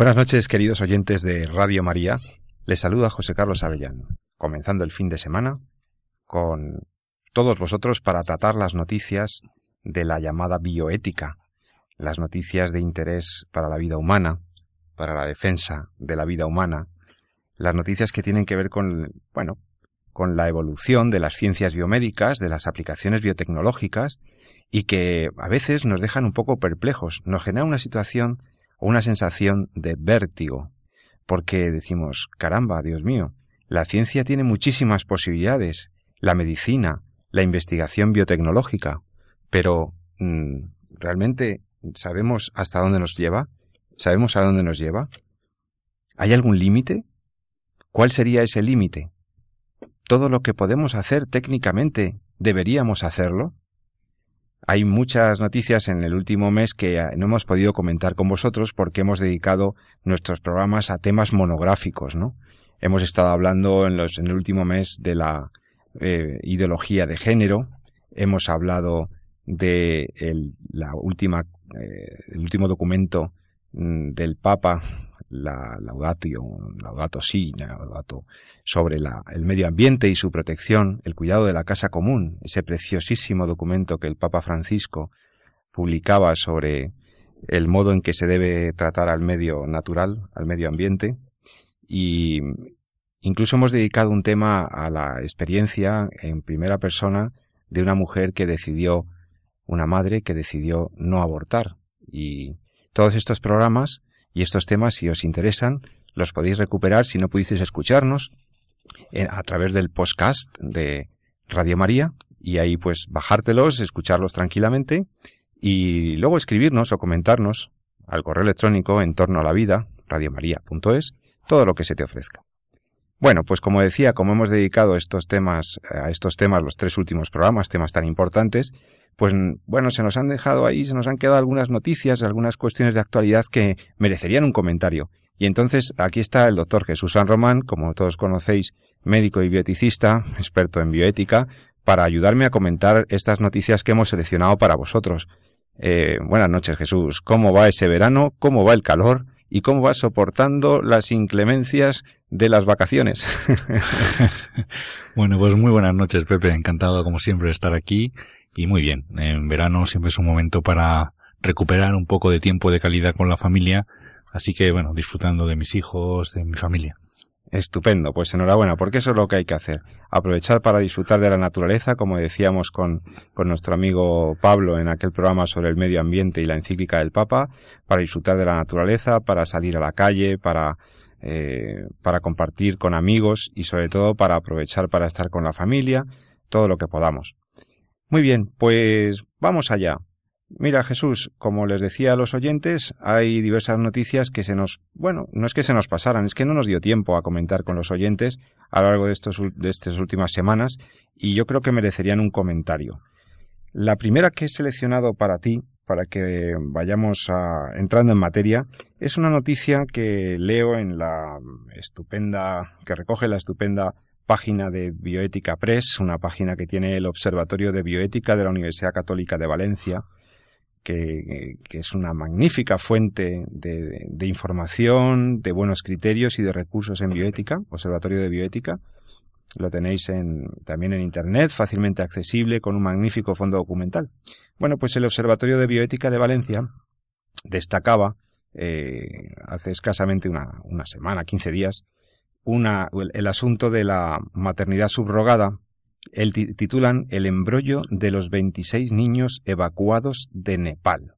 Buenas noches, queridos oyentes de Radio María. Les saluda José Carlos Avellán, comenzando el fin de semana con todos vosotros para tratar las noticias de la llamada bioética, las noticias de interés para la vida humana, para la defensa de la vida humana, las noticias que tienen que ver con, bueno, con la evolución de las ciencias biomédicas, de las aplicaciones biotecnológicas y que a veces nos dejan un poco perplejos, nos genera una situación una sensación de vértigo, porque decimos, caramba, Dios mío, la ciencia tiene muchísimas posibilidades, la medicina, la investigación biotecnológica, pero mm, ¿realmente sabemos hasta dónde nos lleva? ¿Sabemos a dónde nos lleva? ¿Hay algún límite? ¿Cuál sería ese límite? ¿Todo lo que podemos hacer técnicamente deberíamos hacerlo? Hay muchas noticias en el último mes que eh, no hemos podido comentar con vosotros porque hemos dedicado nuestros programas a temas monográficos, ¿no? Hemos estado hablando en, los, en el último mes de la eh, ideología de género, hemos hablado de el, la última, eh, el último documento mm, del Papa, la Laudato, Laudato Si, Laudato, sobre la, el medio ambiente y su protección, el cuidado de la casa común, ese preciosísimo documento que el Papa Francisco publicaba sobre el modo en que se debe tratar al medio natural, al medio ambiente, y, Incluso hemos dedicado un tema a la experiencia en primera persona de una mujer que decidió, una madre que decidió no abortar. Y todos estos programas y estos temas, si os interesan, los podéis recuperar si no pudisteis escucharnos a través del podcast de Radio María y ahí pues bajártelos, escucharlos tranquilamente y luego escribirnos o comentarnos al correo electrónico en torno a la vida, radiomaria.es, todo lo que se te ofrezca. Bueno, pues como decía, como hemos dedicado estos temas, a estos temas los tres últimos programas, temas tan importantes, pues bueno, se nos han dejado ahí, se nos han quedado algunas noticias, algunas cuestiones de actualidad que merecerían un comentario. Y entonces aquí está el doctor Jesús San Román, como todos conocéis, médico y bioeticista, experto en bioética, para ayudarme a comentar estas noticias que hemos seleccionado para vosotros. Eh, buenas noches Jesús, ¿cómo va ese verano? ¿Cómo va el calor? Y cómo vas soportando las inclemencias de las vacaciones. bueno, pues muy buenas noches, Pepe. Encantado, como siempre, de estar aquí. Y muy bien, en verano siempre es un momento para recuperar un poco de tiempo de calidad con la familia. Así que, bueno, disfrutando de mis hijos, de mi familia. Estupendo, pues enhorabuena, porque eso es lo que hay que hacer. Aprovechar para disfrutar de la naturaleza, como decíamos con, con nuestro amigo Pablo en aquel programa sobre el medio ambiente y la encíclica del Papa, para disfrutar de la naturaleza, para salir a la calle, para, eh, para compartir con amigos y sobre todo para aprovechar para estar con la familia, todo lo que podamos. Muy bien, pues vamos allá. Mira, Jesús, como les decía a los oyentes, hay diversas noticias que se nos, bueno, no es que se nos pasaran, es que no nos dio tiempo a comentar con los oyentes a lo largo de, estos, de estas últimas semanas y yo creo que merecerían un comentario. La primera que he seleccionado para ti, para que vayamos a, entrando en materia, es una noticia que leo en la estupenda, que recoge la estupenda página de Bioética Press, una página que tiene el Observatorio de Bioética de la Universidad Católica de Valencia, que, es una magnífica fuente de, información, de buenos criterios y de recursos en bioética, Observatorio de Bioética. Lo tenéis en, también en Internet, fácilmente accesible, con un magnífico fondo documental. Bueno, pues el Observatorio de Bioética de Valencia destacaba eh, hace escasamente una, semana, 15 días, una, el asunto de la maternidad subrogada el titulan El embrollo de los 26 niños evacuados de Nepal.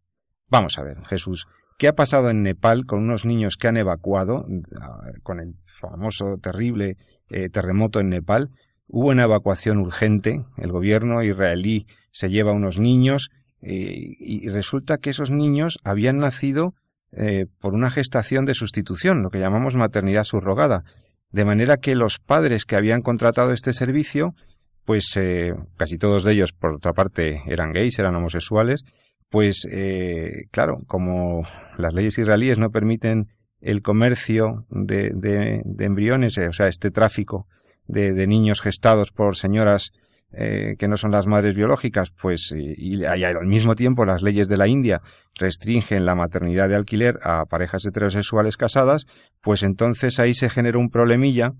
Vamos a ver, Jesús, ¿qué ha pasado en Nepal con unos niños que han evacuado ah, con el famoso terrible eh, terremoto en Nepal? Hubo una evacuación urgente, el gobierno israelí se lleva unos niños y resulta que esos niños habían nacido eh, por una gestación de sustitución, lo que llamamos maternidad subrogada. De manera que los padres que habían contratado este servicio, pues eh, casi todos de ellos, por otra parte, eran gays, eran homosexuales, pues eh, claro, como las leyes israelíes no permiten el comercio de, de, embriones, o sea, este tráfico de, de, niños gestados por señoras eh, que no son las madres biológicas, pues y, al mismo tiempo las leyes de la India restringen la maternidad de alquiler a parejas heterosexuales casadas, pues entonces ahí se genera un problemilla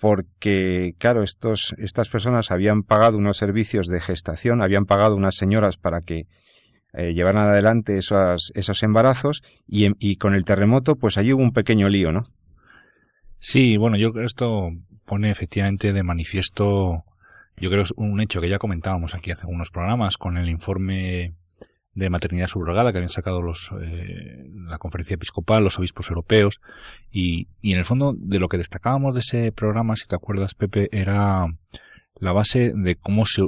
porque, claro, estos, estas personas habían pagado unos servicios de gestación, habían pagado unas señoras para que eh, llevaran adelante esos, esos embarazos y, y con el terremoto, pues allí hubo un pequeño lío, ¿no? Sí, bueno, yo creo que esto pone efectivamente de manifiesto yo creo que es un hecho que ya comentábamos aquí hace unos programas con el informe de maternidad subrogada que habían sacado los, eh, la conferencia episcopal, los obispos europeos, y, y en el fondo de lo que destacábamos de ese programa, si te acuerdas, Pepe, era la base de cómo se,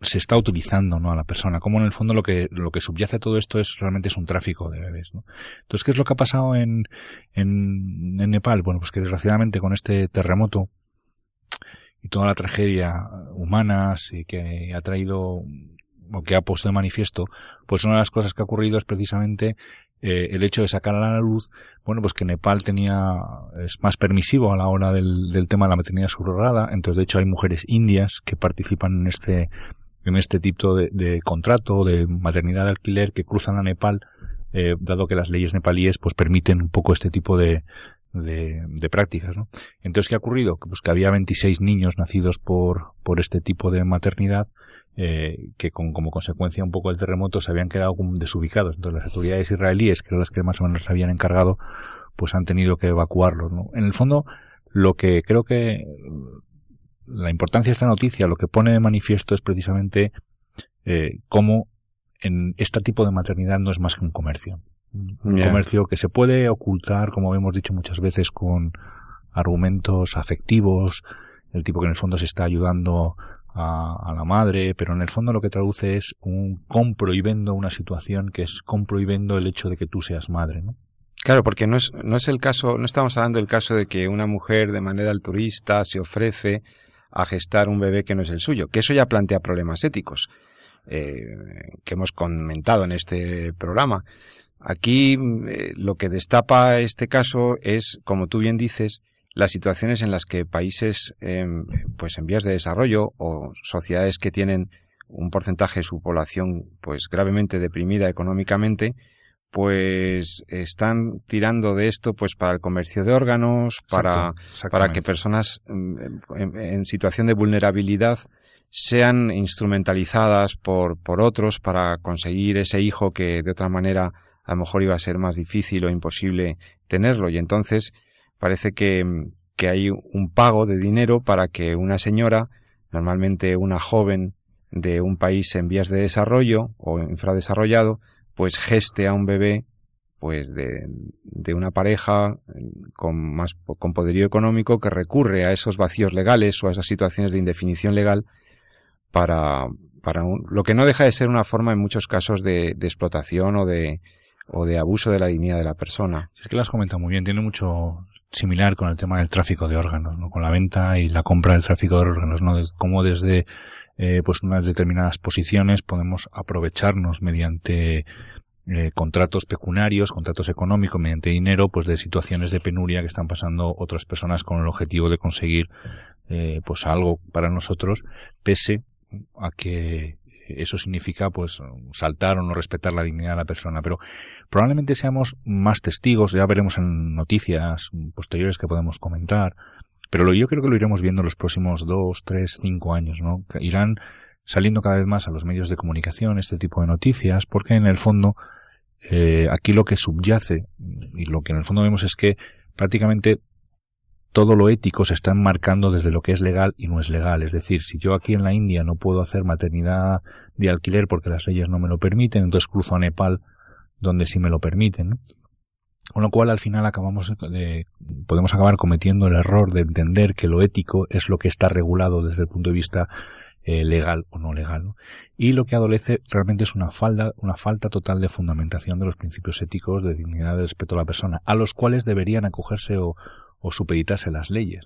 se está utilizando ¿no? a la persona, cómo en el fondo lo que, lo que subyace a todo esto es realmente es un tráfico de bebés. ¿no? Entonces, ¿qué es lo que ha pasado en, en, en Nepal? Bueno, pues que desgraciadamente con este terremoto, y toda la tragedia humana que ha traído o que ha puesto de manifiesto, pues una de las cosas que ha ocurrido es precisamente eh, el hecho de sacar a la luz, bueno, pues que Nepal tenía, es más permisivo a la hora del, del tema de la maternidad subrogada, entonces de hecho hay mujeres indias que participan en este, en este tipo de, de contrato de maternidad de alquiler que cruzan a Nepal, eh, dado que las leyes nepalíes pues permiten un poco este tipo de, de, de, prácticas, ¿no? Entonces, ¿qué ha ocurrido? Pues que había 26 niños nacidos por, por este tipo de maternidad, eh, que con, como consecuencia un poco del terremoto se habían quedado desubicados. Entonces, las autoridades israelíes, que eran las que más o menos se habían encargado, pues han tenido que evacuarlos, ¿no? En el fondo, lo que creo que la importancia de esta noticia, lo que pone de manifiesto es precisamente eh, cómo en este tipo de maternidad no es más que un comercio. Un comercio que se puede ocultar, como hemos dicho muchas veces, con argumentos afectivos, el tipo que en el fondo se está ayudando a, la madre, pero en el fondo lo que traduce es un compro una situación que es compro y vendo el hecho de que tú seas madre, ¿no? Claro, porque no es, no es el caso, no estamos hablando del caso de que una mujer de manera altruista se ofrece a gestar un bebé que no es el suyo, que eso ya plantea problemas éticos, eh, que hemos comentado en este programa. Aquí eh, lo que destapa este caso es, como tú bien dices, las situaciones en las que países em, pues en vías de desarrollo o sociedades que tienen un porcentaje de su población pues gravemente deprimida económicamente pues están tirando de esto pues para el comercio de órganos para para que personas em, en, en, situación de vulnerabilidad sean instrumentalizadas por por otros para conseguir ese hijo que de otra manera a lo mejor iba a ser más difícil o imposible tenerlo. Y entonces parece que, que hay un pago de dinero para que una señora, normalmente una joven de un país en vías de desarrollo o infradesarrollado, pues geste a un bebé pues de, de, una pareja con más con poderío económico que recurre a esos vacíos legales o a esas situaciones de indefinición legal para, para lo que no deja de ser una forma en muchos casos de, de explotación o de, o de abuso de la dignidad de la persona. Es que lo has comentado muy bien, tiene mucho similar con el tema del tráfico de órganos, ¿no? con la venta y la compra del tráfico de órganos, ¿no? como desde eh, pues unas determinadas posiciones podemos aprovecharnos mediante eh, contratos pecuniarios, contratos económicos, mediante dinero, pues de situaciones de penuria que están pasando otras personas con el objetivo de conseguir eh, pues algo para nosotros, pese a que eso significa pues saltar o no respetar la dignidad de la persona, pero probablemente seamos más testigos, ya veremos en noticias posteriores que podemos comentar, pero yo creo que lo iremos viendo en los próximos dos, tres, cinco años, ¿no? Irán saliendo cada vez más a los medios de comunicación este tipo de noticias, porque en el fondo eh, aquí lo que subyace y lo que en el fondo vemos es que prácticamente todo lo ético se está enmarcando desde lo que es legal y no es legal. Es decir, si yo aquí en la India no puedo hacer maternidad de alquiler porque las leyes no me lo permiten, entonces cruzo a Nepal donde sí me lo permiten. Con lo cual al final acabamos de, podemos acabar cometiendo el error de entender que lo ético es lo que está regulado desde el punto de vista eh, legal o no legal. Y lo que adolece realmente es una falta, una falta total de fundamentación de los principios éticos de dignidad y respeto a la persona, a los cuales deberían acogerse o, o supeditarse las leyes.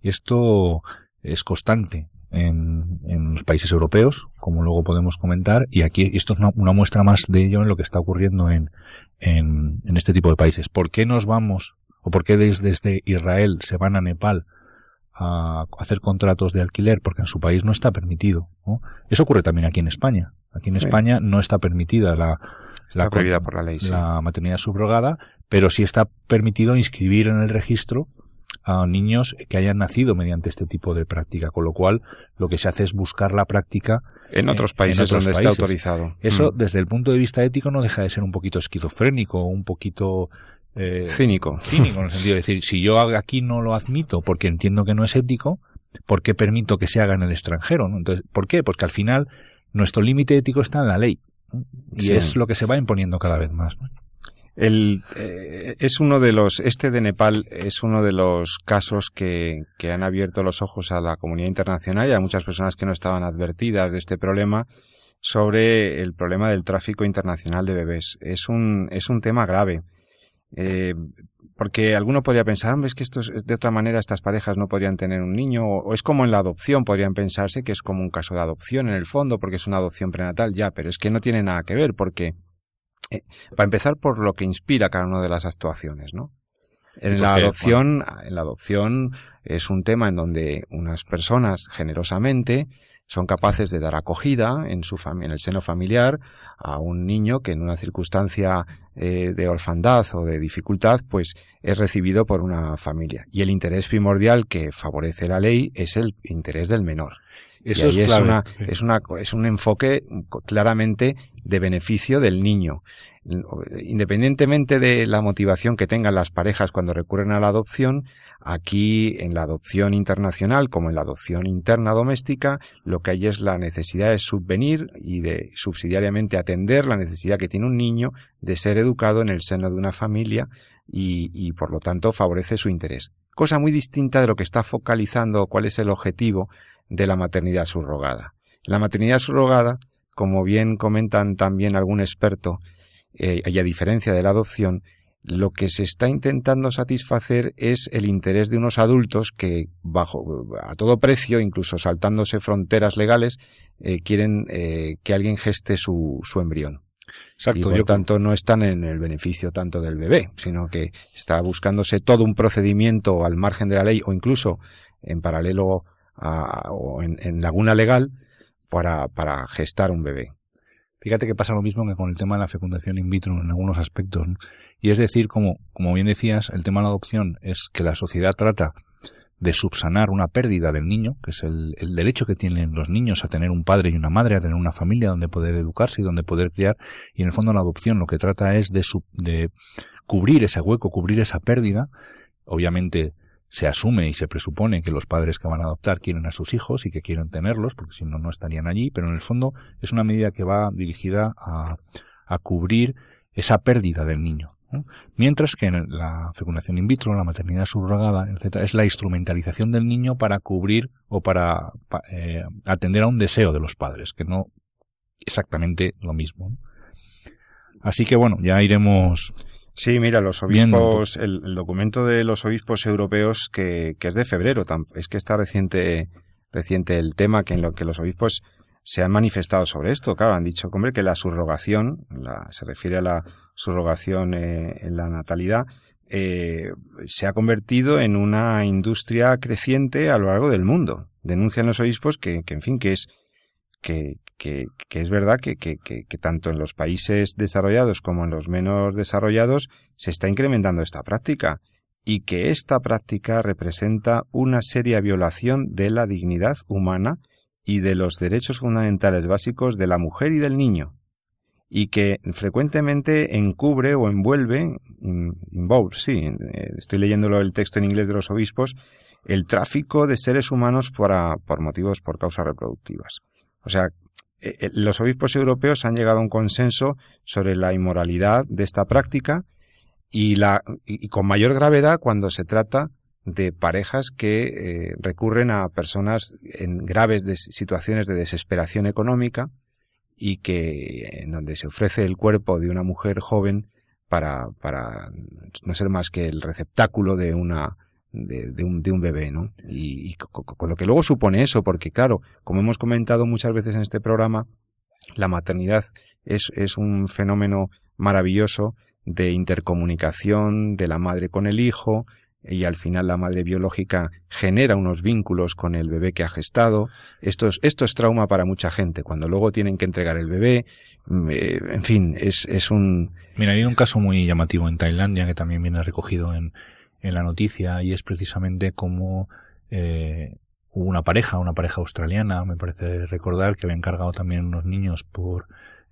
Y esto es constante en, en, los países europeos, como luego podemos comentar, y aquí esto es una, una muestra más de ello en lo que está ocurriendo en, en, en, este tipo de países. ¿Por qué nos vamos, o por qué desde, desde Israel se van a Nepal a hacer contratos de alquiler porque en su país no está permitido. ¿no? Eso ocurre también aquí en España. Aquí en. España no está permitida la, está la, por la, ley, sí. la maternidad subrogada, pero sí está permitido inscribir en el registro a niños que hayan nacido mediante este tipo de práctica, con lo cual lo que se hace es buscar la práctica en otros países en otros donde países. está autorizado. Eso, mm. desde el punto de vista ético, no deja de ser un poquito esquizofrénico, un poquito eh, cínico. Cínico, en el sentido de decir, si yo aquí no lo admito porque entiendo que no es ético, ¿por qué permito que se haga en el extranjero? ¿no? Entonces, ¿por qué? Porque al final nuestro límite ético está en la ley. Y sí. es lo que se va imponiendo cada vez más. ¿no? El, eh, es uno de los, este de Nepal es uno de los casos que, que han abierto los ojos a la comunidad internacional y a muchas personas que no estaban advertidas de este problema sobre el problema del tráfico internacional de bebés. Es un, es un tema grave. Eh, porque alguno podría pensar, hombre, es que esto es, de otra manera estas parejas no podrían tener un niño, o, o, es como en la adopción, podrían pensarse que es como un caso de adopción en el fondo, porque es una adopción prenatal, ya, pero es que no tiene nada que ver, porque, eh, para empezar, por lo que inspira cada una de las actuaciones, ¿no? En la adopción, en la adopción es un tema en donde unas personas generosamente son capaces de dar acogida en su en el seno familiar a un niño que en una circunstancia eh, de orfandad o de dificultad pues es recibido por una familia. Y el interés primordial que favorece la ley es el interés del menor. Eso y es, es, una, es una es un enfoque claramente de beneficio del niño independientemente de la motivación que tengan las parejas cuando recurren a la adopción, aquí en la adopción internacional como en la adopción interna doméstica, lo que hay es la necesidad de subvenir y de subsidiariamente atender la necesidad que tiene un niño de ser educado en el seno de una familia y, y por lo tanto favorece su interés. Cosa muy distinta de lo que está focalizando cuál es el objetivo de la maternidad subrogada. La maternidad subrogada, como bien comentan también algún experto, eh, y a diferencia de la adopción, lo que se está intentando satisfacer es el interés de unos adultos que, bajo a todo precio, incluso saltándose fronteras legales, eh, quieren eh, que alguien geste su, su embrión. Exacto. Y por yo tanto no están en el beneficio tanto del bebé, sino que está buscándose todo un procedimiento al margen de la ley o incluso en paralelo a, o en, en laguna legal para, para gestar un bebé. Fíjate que pasa lo mismo que con el tema de la fecundación in vitro en algunos aspectos. Y es decir, como, como bien decías, el tema de la adopción es que la sociedad trata de subsanar una pérdida del niño, que es el, derecho que tienen los niños a tener un padre y una madre, a tener una familia donde poder educarse y donde poder criar. Y en el fondo la adopción lo que trata es de, de cubrir ese hueco, cubrir esa pérdida. Obviamente se asume y se presupone que los padres que van a adoptar quieren a sus hijos y que quieren tenerlos, porque si no, no estarían allí, pero en el fondo es una medida que va dirigida a, a cubrir esa pérdida del niño. Mientras que en la fecundación in vitro, la maternidad subrogada, etc., es la instrumentalización del niño para cubrir o para, eh, atender a un deseo de los padres, que no exactamente lo mismo. Así que bueno, ya iremos Sí, mira, los obispos, el, el, documento de los obispos europeos que, que es de febrero, es que está reciente, reciente el tema que en lo que los obispos se han manifestado sobre esto. Claro, han dicho, hombre, que la subrogación, la, se refiere a la subrogación eh, en la natalidad, eh, se ha convertido en una industria creciente a lo largo del mundo. Denuncian los obispos que, que en fin, que es, que, que, es verdad que, que, que, tanto en los países desarrollados como en los menos desarrollados se está incrementando esta práctica y que esta práctica representa una seria violación de la dignidad humana y de los derechos fundamentales básicos de la mujer y del niño y que frecuentemente encubre o envuelve, involve, sí, eh, estoy leyéndolo el texto en inglés de los obispos, el tráfico de seres humanos para, por motivos, por causas reproductivas. O sea, eh, eh, los obispos europeos han llegado a un consenso sobre la inmoralidad de esta práctica y, la, y con mayor gravedad cuando se trata de parejas que eh, recurren a personas en graves situaciones de desesperación económica y que en donde se ofrece el cuerpo de una mujer joven para, para no ser más que el receptáculo de una de, un, de un bebé, ¿no? Y, con, lo que luego supone eso, porque claro, como hemos comentado muchas veces en este programa, la maternidad es, es un fenómeno maravilloso de intercomunicación de la madre con el hijo, y al final la madre biológica genera unos vínculos con el bebé que ha gestado. Esto es, esto es trauma para mucha gente. Cuando luego tienen que entregar el bebé, mm, eh, en fin, es, es un... Mira, hay un caso muy llamativo en Tailandia que también viene recogido en, en la noticia y es precisamente como eh, hubo una pareja, una pareja australiana, me parece recordar, que había encargado también unos niños por,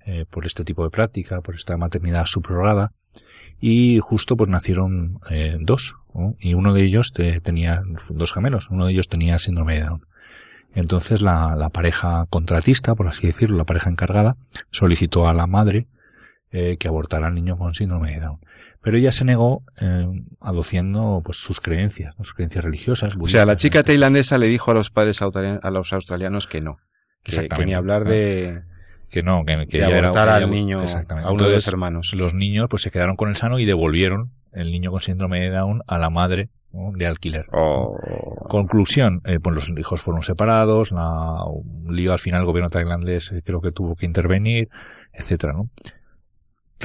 eh, por este tipo de práctica, por esta maternidad subrogada y justo pues nacieron eh, dos y uno de ellos tenía dos gemelos, uno de ellos tenía síndrome de Down. Entonces la, la, pareja contratista, por así decirlo, la pareja encargada, solicitó a la madre eh, que abortara al niño con síndrome de Down. Pero ella se negó eh, aduciendo pues sus creencias, sus creencias religiosas. O sea, la chica tailandesa le dijo a los padres a los australianos que no. Que, que ni hablar de que no, que, que era, al niño, a uno de los hermanos. Los niños pues se quedaron con el sano y devolvieron el niño con síndrome de Down a la madre de alquiler. Oh. Conclusión, eh, pues los hijos fueron separados, la, lío al final el gobierno tailandés eh, creo que tuvo que intervenir, etcétera, ¿no?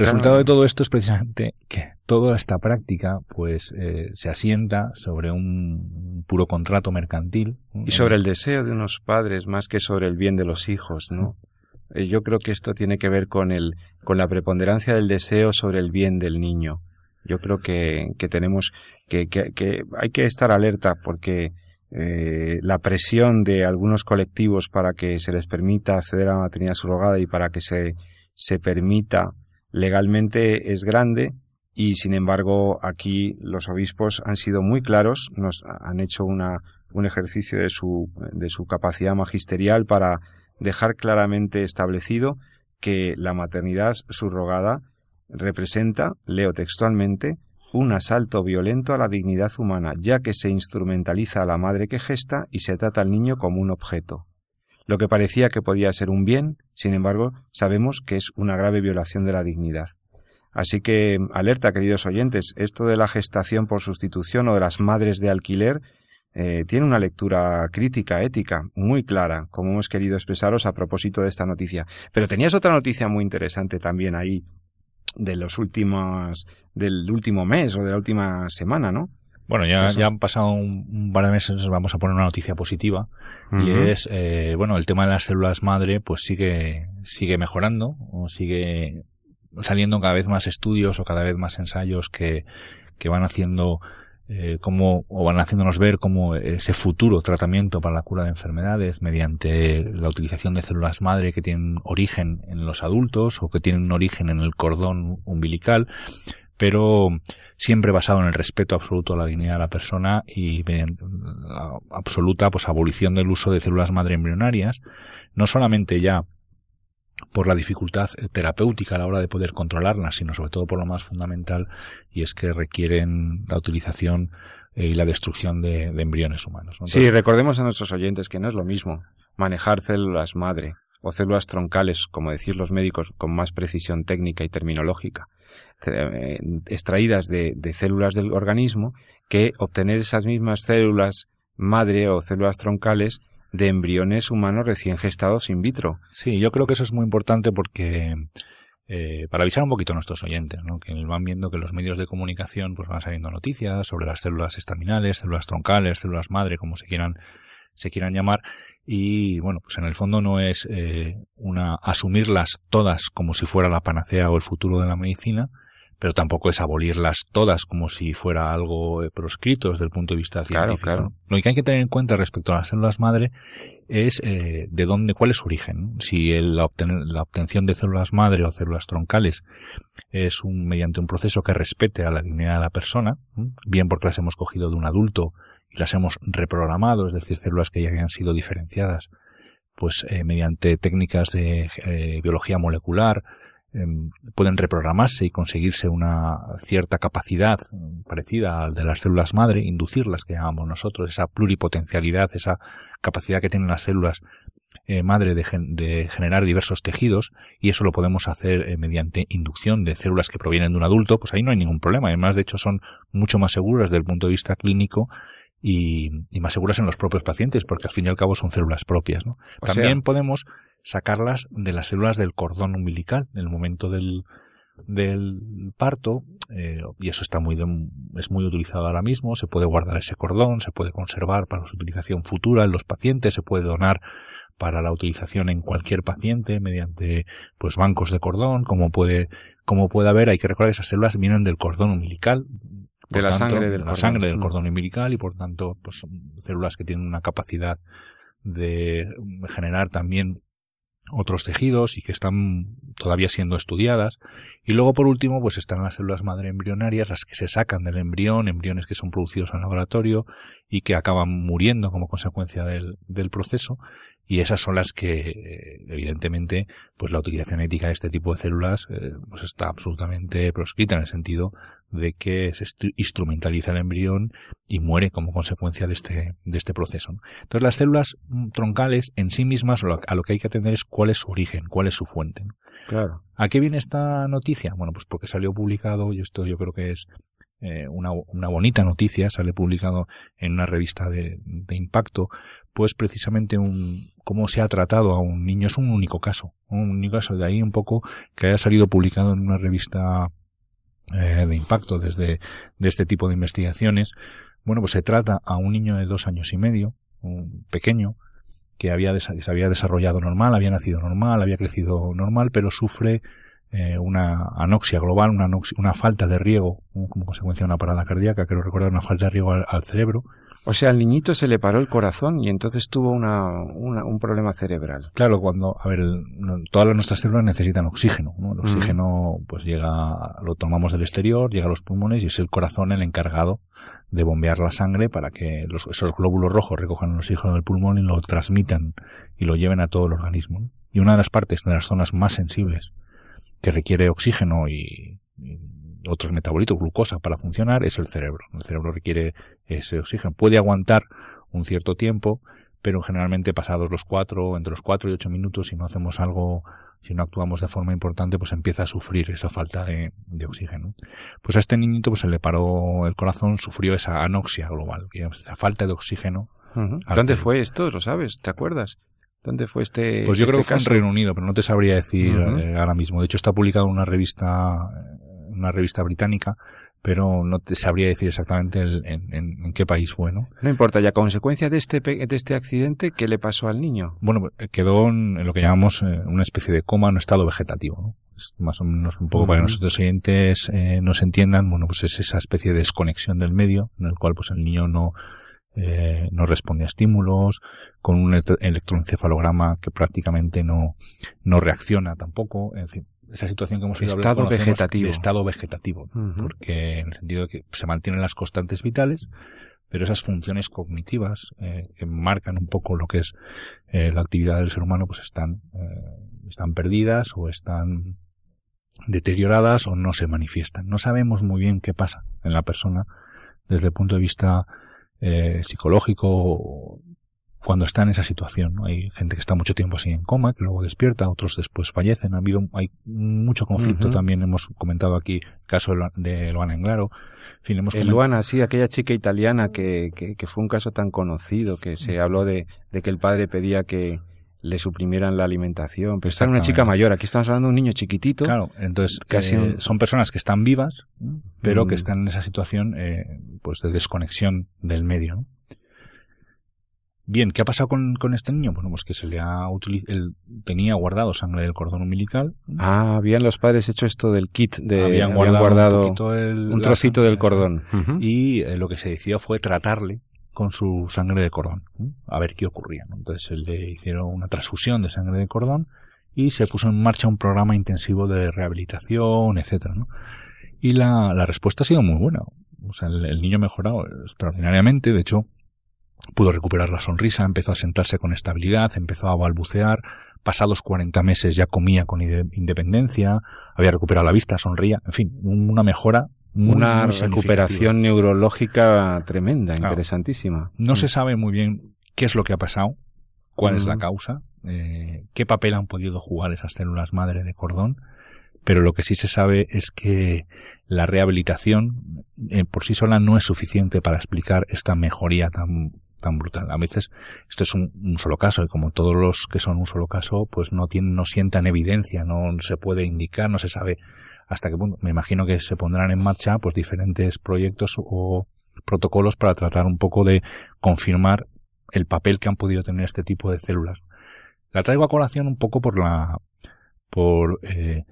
Resultado de todo esto es precisamente que toda esta práctica pues eh, se asienta sobre un puro contrato mercantil. Y sobre el deseo de unos padres más que sobre el bien de los hijos, ¿no? Eh, yo creo que esto tiene que ver con, el, con la preponderancia del deseo sobre el bien del niño. Yo creo que, que tenemos que, que, que, hay que estar alerta porque eh, la presión de algunos colectivos para que se les permita acceder a la maternidad subrogada y para que se, se permita legalmente es grande y sin embargo aquí los obispos han sido muy claros, nos han hecho una, un ejercicio de su, de su capacidad magisterial para dejar claramente establecido que la maternidad subrogada representa, leo textualmente, un asalto violento a la dignidad humana, ya que se instrumentaliza a la madre que gesta y se trata al niño como un objeto. Lo que parecía que podía ser un bien, sin embargo, sabemos que es una grave violación de la dignidad. Así que, alerta, queridos oyentes, esto de la gestación por sustitución o de las madres de alquiler eh, tiene una lectura crítica, ética, muy clara, como hemos querido expresaros a propósito de esta noticia. Pero tenías otra noticia muy interesante también ahí, de los últimos, del último mes o de la última semana, ¿no? Bueno, ya, ya han pasado un, par de meses, vamos a poner una noticia positiva, y es, eh, bueno, el tema de las células madre, pues sigue, sigue mejorando, o sigue saliendo cada vez más estudios o cada vez más ensayos que, que van haciendo eh, como, o van haciéndonos ver cómo ese futuro tratamiento para la cura de enfermedades mediante la utilización de células madre que tienen origen en los adultos o que tienen un origen en el cordón umbilical, pero siempre basado en el respeto absoluto a la dignidad de la persona y absoluta pues abolición del uso de células madre embrionarias, no solamente ya por la dificultad eh, terapéutica a la hora de poder controlarlas, sino sobre todo por lo más fundamental, y es que requieren la utilización eh, y la destrucción de, embriones humanos. sí, recordemos a nuestros oyentes que no es lo mismo manejar células madre o células troncales, como decir los médicos con más precisión técnica y terminológica, eh, extraídas de células del organismo, que obtener esas mismas células madre o células troncales de embriones humanos recién gestados in vitro. Sí, yo creo que eso es muy importante porque eh, para avisar un poquito a nuestros oyentes, ¿no? que van viendo que los medios de comunicación pues van saliendo noticias sobre las células estaminales, células troncales, células madre, como se quieran se quieran llamar y bueno pues en el fondo no es eh, una asumirlas todas como si fuera la panacea o el futuro de la medicina pero tampoco es abolirlas todas como si fuera algo eh, proscrito desde el punto de vista científico. Claro. Lo que hay que tener en cuenta respecto a las células madre es eh, de dónde, cuál es su origen. Si la, la, obtención de células madre o células troncales es un, mediante un proceso que respete a la dignidad de la persona, bien porque las hemos cogido de un adulto y las hemos reprogramado, es decir, células que ya habían sido diferenciadas, pues eh, mediante técnicas de biología molecular, em, pueden reprogramarse y conseguirse una cierta capacidad parecida al de las células madre, inducirlas que llamamos nosotros, esa pluripotencialidad, esa capacidad que tienen las células eh, madre de, generar diversos tejidos y eso lo podemos hacer eh, mediante inducción de células que provienen de un adulto, pues ahí no hay ningún problema. Además, de hecho, son mucho más seguras desde el punto de vista clínico y, más seguras en los propios pacientes, porque al fin y al cabo son células propias. ¿no? También podemos sacarlas de las células del cordón umbilical en el momento del, del parto eh, y eso está muy es muy utilizado ahora mismo se puede guardar ese cordón se puede conservar para su utilización futura en los pacientes se puede donar para la utilización en cualquier paciente mediante pues bancos de cordón, como puede, como puede haber, hay que recordar que esas células vienen del cordón umbilical. De la sangre del la sangre del mm. cordón umbilical y por tanto, pues células que tienen una capacidad de generar también otros tejidos y que están todavía siendo estudiadas. Y luego, por último, pues están las células madre embrionarias, las que se sacan del embrión, embriones que son producidos en laboratorio y que acaban muriendo como consecuencia del, del proceso. Y esas son las que, evidentemente, pues la utilización ética de este tipo de células eh, pues está absolutamente proscrita en el sentido de que se instrumentaliza el embrión y muere como consecuencia de este, de este proceso. Entonces las células mm, troncales en sí mismas a lo que hay que atender es cuál es su origen, cuál es su fuente. Claro. ¿A qué viene esta noticia? Bueno, pues porque salió publicado, y esto yo creo que es eh, una, una, bonita noticia, sale publicado en una revista de, de, impacto, pues precisamente un cómo se ha tratado a un niño es un único caso, un único caso de ahí un poco que haya salido publicado en una revista eh, de impacto desde de este tipo de investigaciones. Bueno, pues se trata a un niño de dos años y medio, un pequeño, que había se había desarrollado normal, había nacido normal, había crecido normal, pero sufre eh, una anoxia global, una, una falta de riego, como consecuencia de una parada cardíaca, quiero recordar una falta de riego al, cerebro. O sea, al niñito se le paró el corazón y entonces tuvo una, un problema cerebral. Claro, cuando, a ver, todas nuestras células necesitan oxígeno. ¿no? El oxígeno, pues llega, lo tomamos del exterior, llega a los pulmones y es el corazón el encargado de bombear la sangre para que los, esos glóbulos rojos recojan el oxígeno del pulmón y lo transmitan y lo lleven a todo el organismo. Y una de las partes, de las zonas más sensibles que requiere oxígeno y, otros metabolitos, glucosa para funcionar, es el cerebro. El cerebro requiere ese oxígeno. Puede aguantar un cierto tiempo, pero generalmente pasados los cuatro, entre los cuatro y ocho minutos, si no hacemos algo, si no actuamos de forma importante, pues empieza a sufrir esa falta de, oxígeno. Pues a este niñito pues se le paró el corazón, sufrió esa anoxia global, esa falta de oxígeno. ¿Dónde fue esto? ¿Lo sabes? ¿Te acuerdas? ¿Dónde fue este? Pues yo creo este que fue en Reino Unido, pero no te sabría decir eh, ahora mismo. De hecho, está publicado en una revista, una revista británica, pero no te sabría decir exactamente en, qué país fue, ¿no? No importa, ya consecuencia de este, de este accidente, ¿qué le pasó al niño? Bueno, quedó en, lo que llamamos eh, una especie de coma, en estado vegetativo, ¿no? Es más o menos un poco para que nuestros oyentes eh, nos entiendan, bueno, pues es esa especie de desconexión del medio, en el cual pues el niño no, eh, no responde a estímulos, con un electroencefalograma que prácticamente no, no reacciona tampoco, en fin, esa situación que hemos ido estado vegetativo. De estado vegetativo, porque en el sentido de que se mantienen las constantes vitales, pero esas funciones cognitivas eh, que marcan un poco lo que es eh, la actividad del ser humano, pues están, están perdidas o están deterioradas o no se manifiestan. No sabemos muy bien qué pasa en la persona desde el punto de vista eh, psicológico cuando está en esa situación. Hay gente que está mucho tiempo así en coma, que luego despierta, otros después fallecen. Ha habido, hay mucho conflicto también. Hemos comentado aquí el caso de Luana Englaro. En fin, hemos Luana, sí, aquella chica italiana que, que, que, fue un caso tan conocido, que se habló de, de que el padre pedía que, le suprimieran la alimentación. Pero está una chica mayor, aquí estamos hablando de un niño chiquitito. Claro, entonces casi eh, son personas que están vivas, pero que mm. están en esa situación eh, pues de desconexión del medio. Bien, ¿qué ha pasado con, con, este niño? Bueno, pues que se le ha utilizado, él tenía guardado sangre del cordón umbilical. Ah, habían los padres hecho esto del kit de habían guardado, un, trocito del cordón. Y eh, lo que se decidió fue tratarle con su sangre de cordón, a ver qué ocurría. Entonces le hicieron una transfusión de sangre de cordón y se puso en marcha un programa intensivo de rehabilitación, etcétera. Y la, la, respuesta ha sido muy buena. O sea, el, el niño ha mejorado extraordinariamente. De hecho, pudo recuperar la sonrisa, empezó a sentarse con estabilidad, empezó a balbucear, pasados 40 meses ya comía con independencia, había recuperado la vista, sonría, en fin, una mejora. Una recuperación neurológica tremenda, interesantísima. No se mm. sabe muy bien qué es lo que ha pasado, cuál es la mm. causa, eh, qué papel han podido jugar esas células madre de cordón, pero lo que sí se sabe es que la rehabilitación eh, por sí sola no es suficiente para explicar esta mejoría tan tan brutal. A veces esto es un, solo caso y como todos los que son un solo caso, pues no tienen, no sientan evidencia, no se puede indicar, no se sabe hasta qué punto. Me imagino que se pondrán en marcha pues diferentes proyectos o protocolos para tratar un poco de confirmar el papel que han podido tener este tipo de células. La traigo a colación un poco por la por eh,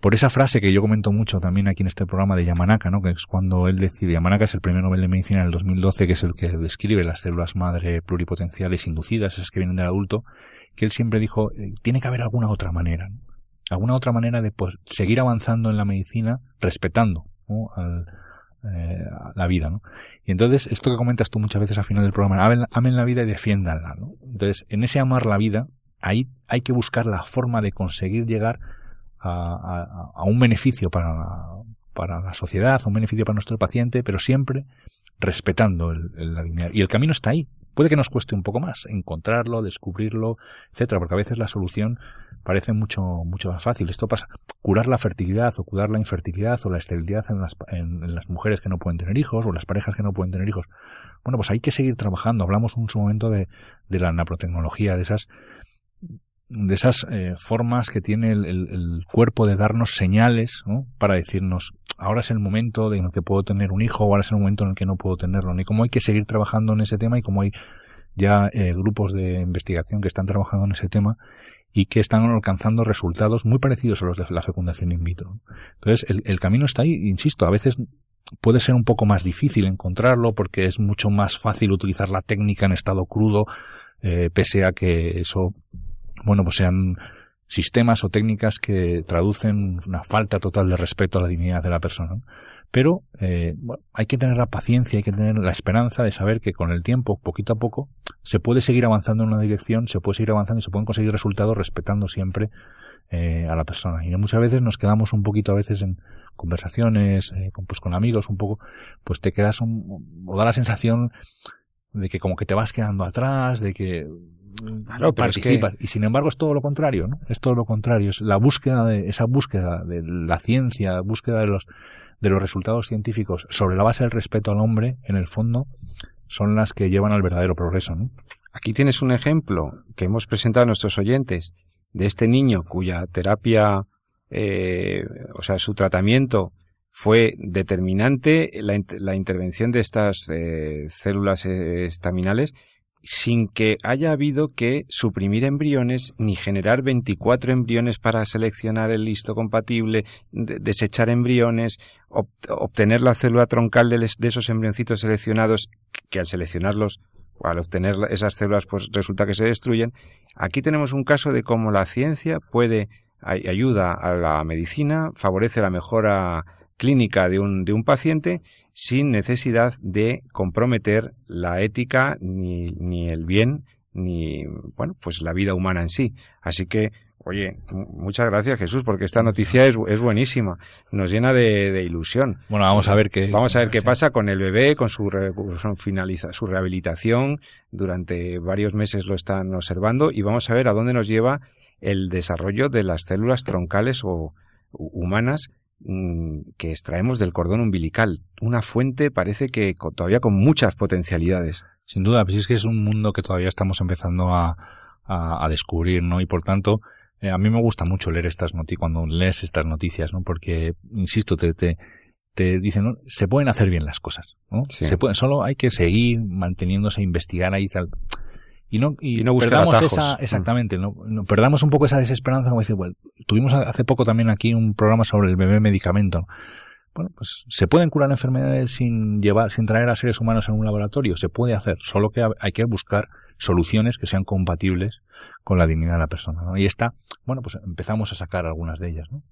por esa frase que yo comento mucho también aquí en este programa de Yamanaka, ¿no? que es cuando él decide, Yamanaka es el primer Nobel de Medicina del 2012, que es el que describe las células madre pluripotenciales inducidas, esas que vienen del adulto, que él siempre dijo, eh, tiene que haber alguna otra manera, alguna otra manera de pues, seguir avanzando en la medicina respetando eh, la vida. ¿no? Y entonces, esto que comentas tú muchas veces al final del programa, amen, la vida y defiéndanla. ¿no? Entonces, en ese amar la vida, ahí hay que buscar la forma de conseguir llegar a, a, un beneficio para la, para la sociedad, a un beneficio para nuestro paciente, pero siempre respetando el, la dignidad. Y el camino está ahí. Puede que nos cueste un poco más encontrarlo, descubrirlo, etcétera, porque a veces la solución parece mucho, mucho más fácil. Esto pasa, curar la fertilidad o curar la infertilidad o la esterilidad en las, en, las mujeres que no pueden tener hijos o las parejas que no pueden tener hijos. Bueno, pues hay que seguir trabajando. Hablamos en su momento de, de la naprotecnología, de esas de esas eh, formas que tiene el, cuerpo de darnos señales ¿no? para decirnos ahora es el momento en el que puedo tener un hijo o ahora es el momento en el que no puedo tenerlo ni cómo hay que seguir trabajando en ese tema y cómo hay ya eh, grupos de investigación que están trabajando en ese tema y que están alcanzando resultados muy parecidos a los de la fecundación in vitro. Entonces, el, el camino está ahí, insisto, a veces puede ser un poco más difícil encontrarlo porque es mucho más fácil utilizar la técnica en estado crudo, eh, pese a que eso bueno, pues sean sistemas o técnicas que traducen una falta total de respeto a la dignidad de la persona. Pero eh, hay que tener la paciencia, hay que tener la esperanza de saber que con el tiempo, poquito a poco, se puede seguir avanzando en una dirección, se puede seguir avanzando y se pueden conseguir resultados respetando siempre eh, a la persona. Y muchas veces nos quedamos un poquito a veces en conversaciones, eh, con, pues con amigos un poco, pues te quedas un, o da la sensación de que como que te vas quedando atrás, de que Claro, participas. Y sin embargo es todo lo contrario, ¿no? Es todo lo contrario. Es la búsqueda de, esa búsqueda de la ciencia, búsqueda de los, de los resultados científicos sobre la base del respeto al hombre, en el fondo, son las que llevan al verdadero progreso. Aquí tienes un ejemplo que hemos presentado a nuestros oyentes de este niño cuya terapia, eh, o sea, su tratamiento fue determinante la, la intervención de estas eh, células estaminales sin que haya habido que suprimir embriones ni generar 24 embriones para seleccionar el listo compatible, desechar embriones, obtener la célula troncal de, esos embrioncitos seleccionados, que al seleccionarlos al obtener esas células pues resulta que se destruyen. Aquí tenemos un caso de cómo la ciencia puede ayuda a la medicina, favorece la mejora clínica de un, de un paciente sin necesidad de comprometer la ética ni, ni el bien ni bueno pues la vida humana en sí así que Oye, muchas gracias Jesús, porque esta noticia es, es buenísima, nos llena de, de, ilusión. Bueno, vamos a ver qué vamos a ver qué pasa con el bebé, con su, su finaliza, su rehabilitación. Durante varios meses lo están observando y vamos a ver a dónde nos lleva el desarrollo de las células troncales o humanas que extraemos del cordón umbilical. Una fuente parece que todavía con muchas potencialidades. Sin duda, pues es que es un mundo que todavía estamos empezando a, a, descubrir, ¿no? Y por tanto, eh, a mí me gusta mucho leer estas noticias, cuando lees estas noticias, ¿no? Porque, insisto, te, te, te dicen, ¿no? se pueden hacer bien las cosas, ¿no? Se pueden, solo hay que seguir manteniéndose a investigar ahí tal y no, y, no perdamos esa, exactamente, no, perdamos un poco esa desesperanza, como decir, bueno, tuvimos hace poco también aquí un programa sobre el bebé medicamento. Bueno, pues se pueden curar enfermedades sin llevar, sin traer a seres humanos en un laboratorio, se puede hacer, solo que hay que buscar soluciones que sean compatibles con la dignidad de la persona, ¿no? Y esta, bueno, pues empezamos a sacar algunas de ellas, ¿no?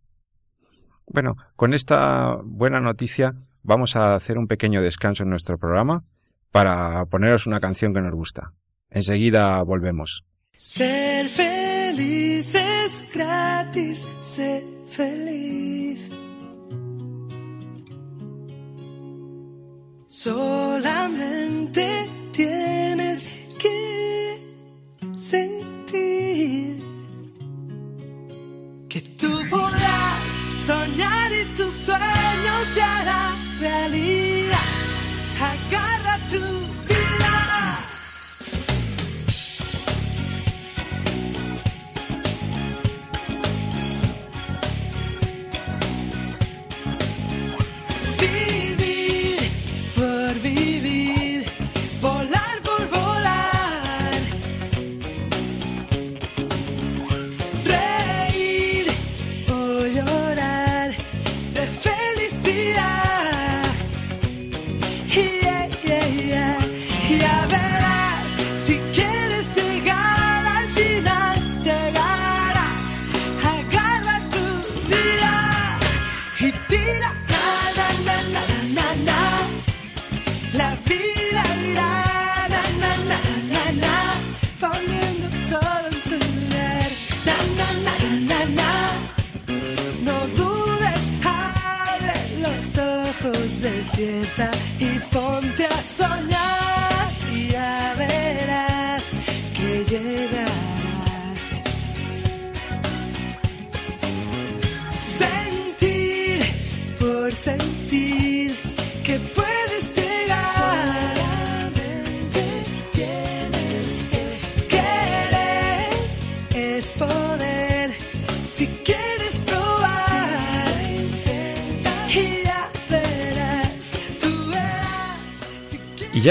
Bueno, con esta buena noticia vamos a hacer un pequeño descanso en nuestro programa para poneros una canción que nos gusta. Enseguida volvemos. Ser feliz es gratis, ser feliz. Solamente tienes que sentir que tú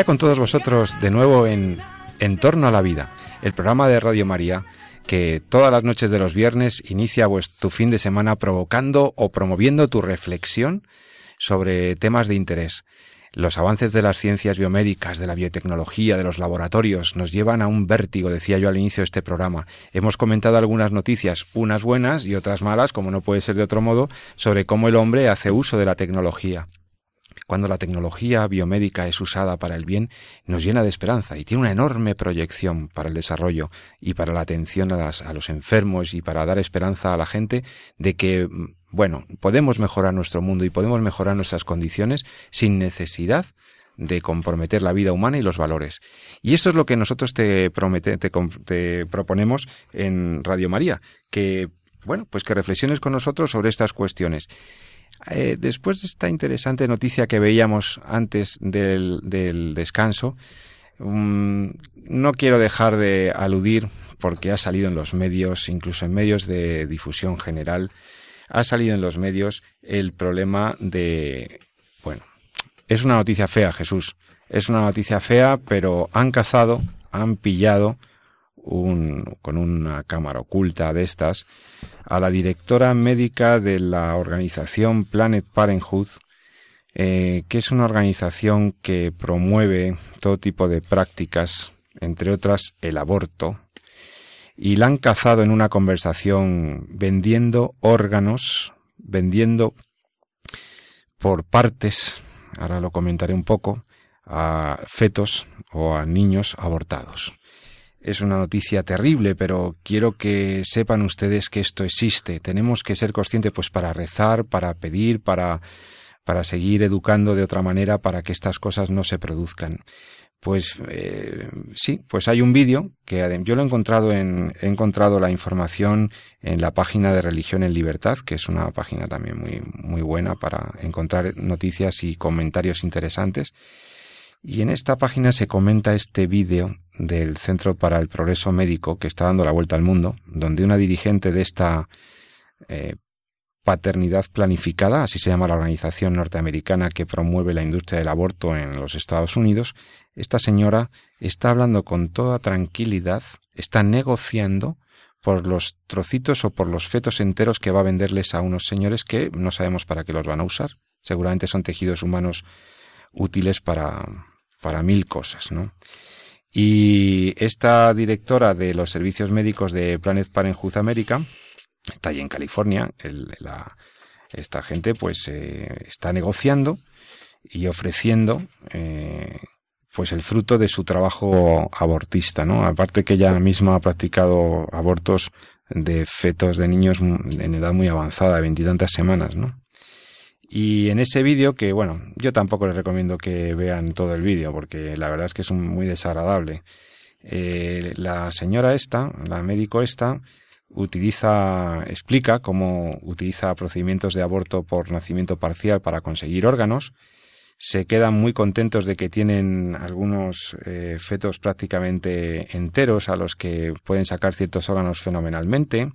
con todos vosotros de nuevo en En torno a la vida, el programa de Radio María que todas las noches de los viernes inicia vues- tu fin de semana provocando o promoviendo tu reflexión sobre temas de interés. Los avances de las ciencias biomédicas, de la biotecnología, de los laboratorios, nos llevan a un vértigo, decía yo al inicio de este programa. Hemos comentado algunas noticias, unas buenas y otras malas, como no puede ser de otro modo, sobre cómo el hombre hace uso de la tecnología cuando la tecnología biomédica es usada para el bien, nos llena de esperanza y tiene una enorme proyección para el desarrollo y para la atención a, los enfermos y para dar esperanza a la gente de que, mm, bueno, podemos mejorar nuestro mundo y podemos mejorar nuestras condiciones sin necesidad de comprometer la vida humana y los valores. Y esto es lo que nosotros te, promete- te proponemos en Radio María, que, bueno, pues que reflexiones con nosotros sobre estas cuestiones. Eh, después de esta interesante noticia que veíamos antes del, del descanso, mm, no quiero dejar de aludir, porque ha salido en los medios, incluso en medios de difusión general, ha salido en los medios el problema de, bueno, es una noticia fea, Jesús, es una noticia fea, pero han cazado, han pillado un, con una cámara oculta de estas a la directora médica de la organización Planet Parenthood, eh, que es una organización que promueve todo tipo de prácticas, entre otras el aborto, y la han cazado en una conversación vendiendo órganos, vendiendo por partes, ahora lo comentaré un poco, a fetos o a niños abortados. Es una noticia terrible, pero quiero que sepan ustedes que esto existe. Tenemos que ser conscientes, pues, para rezar, para pedir, para, para seguir educando de otra manera para que estas cosas no se produzcan. Pues eh, sí, pues hay un vídeo que yo lo he encontrado en he encontrado la información en la página de Religión en Libertad, que es una página también muy muy buena para encontrar noticias y comentarios interesantes. Y en esta página se comenta este vídeo del Centro para el Progreso Médico que está dando la vuelta al mundo, donde una dirigente de esta eh, paternidad planificada, así se llama la organización norteamericana que promueve la industria del aborto en los Estados Unidos, esta señora está hablando con toda tranquilidad, está negociando por los trocitos o por los fetos enteros que va a venderles a unos señores que no sabemos para qué los van a usar. Seguramente son tejidos humanos útiles para, para mil cosas, ¿no? Y esta directora de los servicios médicos de Planet Parenthood America está allí en California. esta gente, pues, eh, está negociando y ofreciendo, eh, pues, el fruto de su trabajo abortista, ¿no? Aparte que ella misma ha practicado abortos de fetos de niños en edad muy avanzada, de veintitantas semanas, ¿no? Y en ese vídeo, que bueno, yo tampoco les recomiendo que vean todo el vídeo, porque la verdad es que es muy desagradable. Eh, la señora esta, la médico esta, utiliza, explica cómo utiliza procedimientos de aborto por nacimiento parcial para conseguir órganos. Se quedan muy contentos de que tienen algunos eh, fetos prácticamente enteros a los que pueden sacar ciertos órganos fenomenalmente.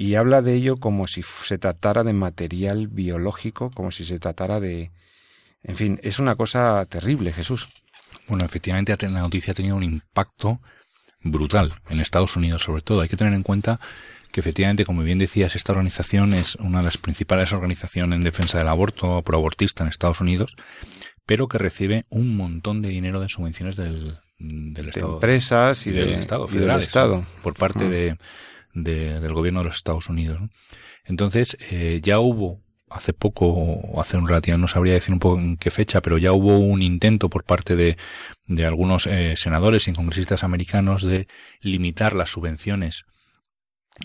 Y habla de ello como si se tratara de material biológico, como si se tratara de... En fin, es una cosa terrible, Jesús. Bueno, efectivamente la noticia ha tenido un impacto brutal en Estados Unidos, sobre todo. Hay que tener en cuenta que efectivamente, como bien decías, esta organización es una de las principales organizaciones en defensa del aborto proabortista en Estados Unidos, pero que recibe un montón de dinero de subvenciones del, del De Estado. empresas y, del de- Estado y del federales, Estado. ¿no? por parte de, de- del gobierno de los Estados Unidos. ¿no? Entonces, eh, ya hubo hace poco, o hace un rato, no sabría decir un poco en qué fecha, pero ya hubo un intento por parte de, de algunos eh, senadores y congresistas americanos de limitar las subvenciones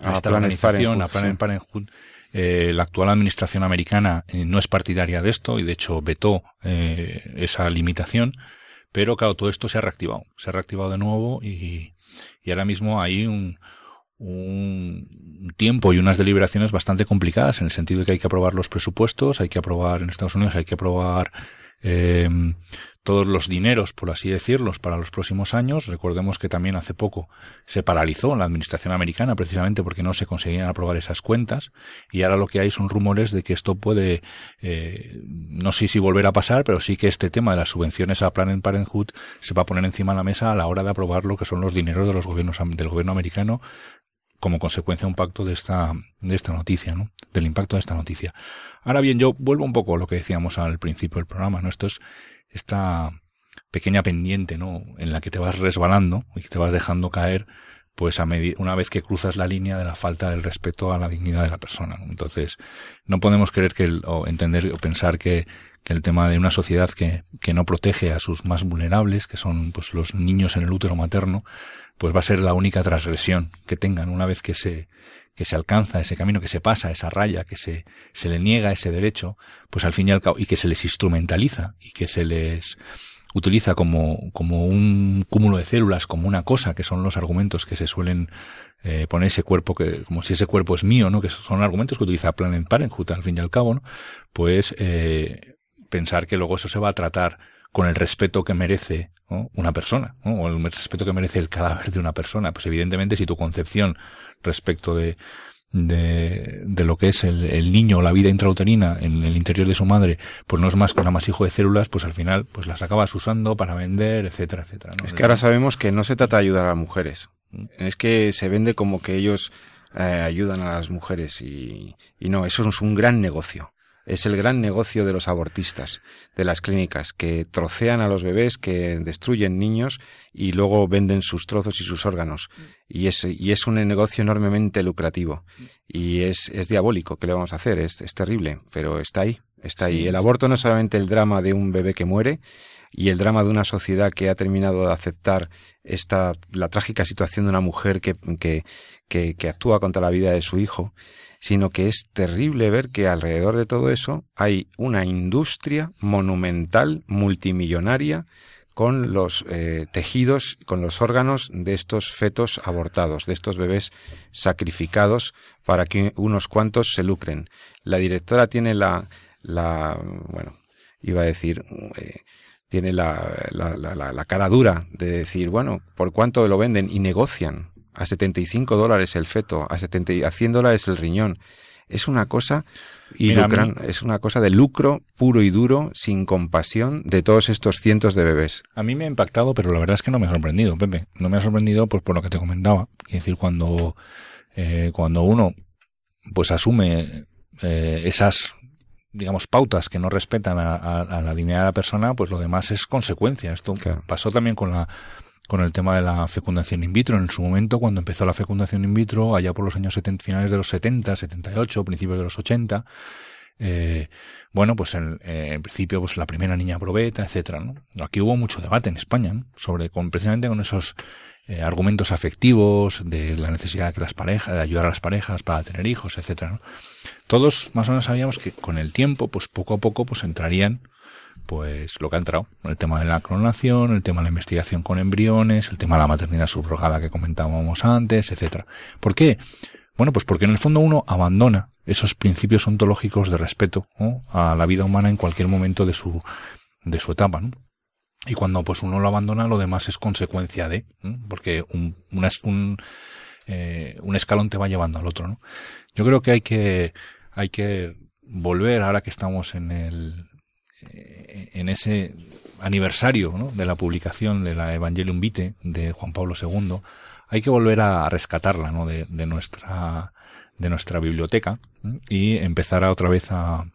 a, A esta organización, a Planned sí. Parenthood. Eh, la actual administración americana eh, no es partidaria de esto y de hecho vetó eh, esa limitación, pero claro, todo esto se ha reactivado, se ha reactivado de nuevo y, y ahora mismo hay un, un tiempo y unas deliberaciones bastante complicadas en el sentido de que hay que aprobar los presupuestos, hay que aprobar en Estados Unidos, hay que aprobar eh, todos los dineros, por así decirlos, para los próximos años. Recordemos que también hace poco se paralizó la administración americana precisamente porque no se conseguían aprobar esas cuentas y ahora lo que hay son rumores de que esto puede, eh, no sé si volver a pasar, pero sí que este tema de las subvenciones a Planned Parenthood se va a poner encima de la mesa a la hora de aprobar lo que son los dineros de los gobiernos del gobierno americano como consecuencia un pacto de esta, de esta noticia, ¿no? Del impacto de esta noticia. Ahora bien, yo vuelvo un poco a lo que decíamos al principio del programa, ¿no? Esto es esta pequeña pendiente, ¿no? En la que te vas resbalando y que te vas dejando caer, pues a una vez que cruzas la línea de la falta del respeto a la dignidad de la persona. ¿no? Entonces, no podemos creer que el- o entender o pensar que el tema de una sociedad que, que no protege a sus más vulnerables, que son pues los niños en el útero materno, pues va a ser la única transgresión que tengan una vez que se, que se alcanza ese camino, que se pasa esa raya, que se, se le niega ese derecho, pues al fin y al cabo, y que se les instrumentaliza y que se les utiliza como, como un cúmulo de células, como una cosa, que son los argumentos que se suelen eh, poner ese cuerpo, que, como si ese cuerpo es mío, ¿no? Que son argumentos que utiliza Planet Parenthood al fin y al cabo, ¿no? Pues, eh, pensar que luego eso se va a tratar con el respeto que merece ¿no? una persona, ¿no? o el respeto que merece el cadáver de una persona. Pues evidentemente si tu concepción respecto de, de, de lo que es el, el niño o la vida intrauterina en el interior de su madre, pues no es más que un amasijo de células, pues al final pues las acabas usando para vender, etcétera, etcétera. ¿no? Es que ahora sabemos que no se trata de ayudar a las mujeres. Es que se vende como que ellos eh, ayudan a las mujeres y, y no, eso es un gran negocio. Es el gran negocio de los abortistas, de las clínicas, que trocean a los bebés, que destruyen niños y luego venden sus trozos y sus órganos. Y es, y es un negocio enormemente lucrativo. Y es, es diabólico. ¿Qué le vamos a hacer? Es, es terrible, pero está ahí. Está ahí. Sí, el aborto no es solamente el drama de un bebé que muere y el drama de una sociedad que ha terminado de aceptar esta, la trágica situación de una mujer que, que, que, que actúa contra la vida de su hijo, sino que es terrible ver que alrededor de todo eso hay una industria monumental, multimillonaria, con los eh, tejidos, con los órganos de estos fetos abortados, de estos bebés sacrificados para que unos cuantos se lucren. La directora tiene la, la bueno, iba a decir, eh, tiene la, la, la, la- cara dura de decir, bueno, ¿por cuánto lo venden? Y negocian. A 75 dólares el feto, a, 70, y- a 100 dólares el riñón. Es una cosa y Mira, a mí- lucran- es una cosa de lucro puro y duro, sin compasión de todos estos cientos de bebés. A mí me ha impactado, pero la verdad es que no me ha sorprendido, Pepe. No me ha sorprendido pues por lo que te comentaba. Es decir, cuando, eh, cuando uno pues asume eh, esas digamos pautas que no respetan a, a- a la dignidad de la persona, pues lo demás es consecuencia. Esto Claro. pasó también con la con el tema de la fecundación in vitro. En su momento, cuando empezó la fecundación in vitro, allá por los años 70, finales de los 70, 78, principios de los 80, eh, bueno, pues en, eh, en principio, pues la primera niña probeta, etcétera. Aquí hubo mucho debate en España. Sobre, con, precisamente con esos eh, argumentos afectivos, de la necesidad de que las parejas, de ayudar a las parejas para tener hijos, etcétera. Todos más o menos sabíamos que con el tiempo, pues poco a poco, pues entrarían pues lo que ha entrado, el tema de la clonación, el tema de la investigación con embriones, el tema de la maternidad subrogada que comentábamos antes, etcétera. ¿Por qué? Bueno, pues porque en el fondo uno abandona esos principios ontológicos de respeto ¿no? a la vida humana en cualquier momento de su de su etapa, ¿no? Y cuando pues uno lo abandona, lo demás es consecuencia de, porque un, un, eh, un escalón te va llevando al otro, ¿no? Yo creo que hay que hay que volver ahora que estamos en el en ese aniversario de la publicación de la Evangelium Vitae de Juan Pablo II, hay que volver a rescatarla de, de nuestra biblioteca y empezar a otra vez a,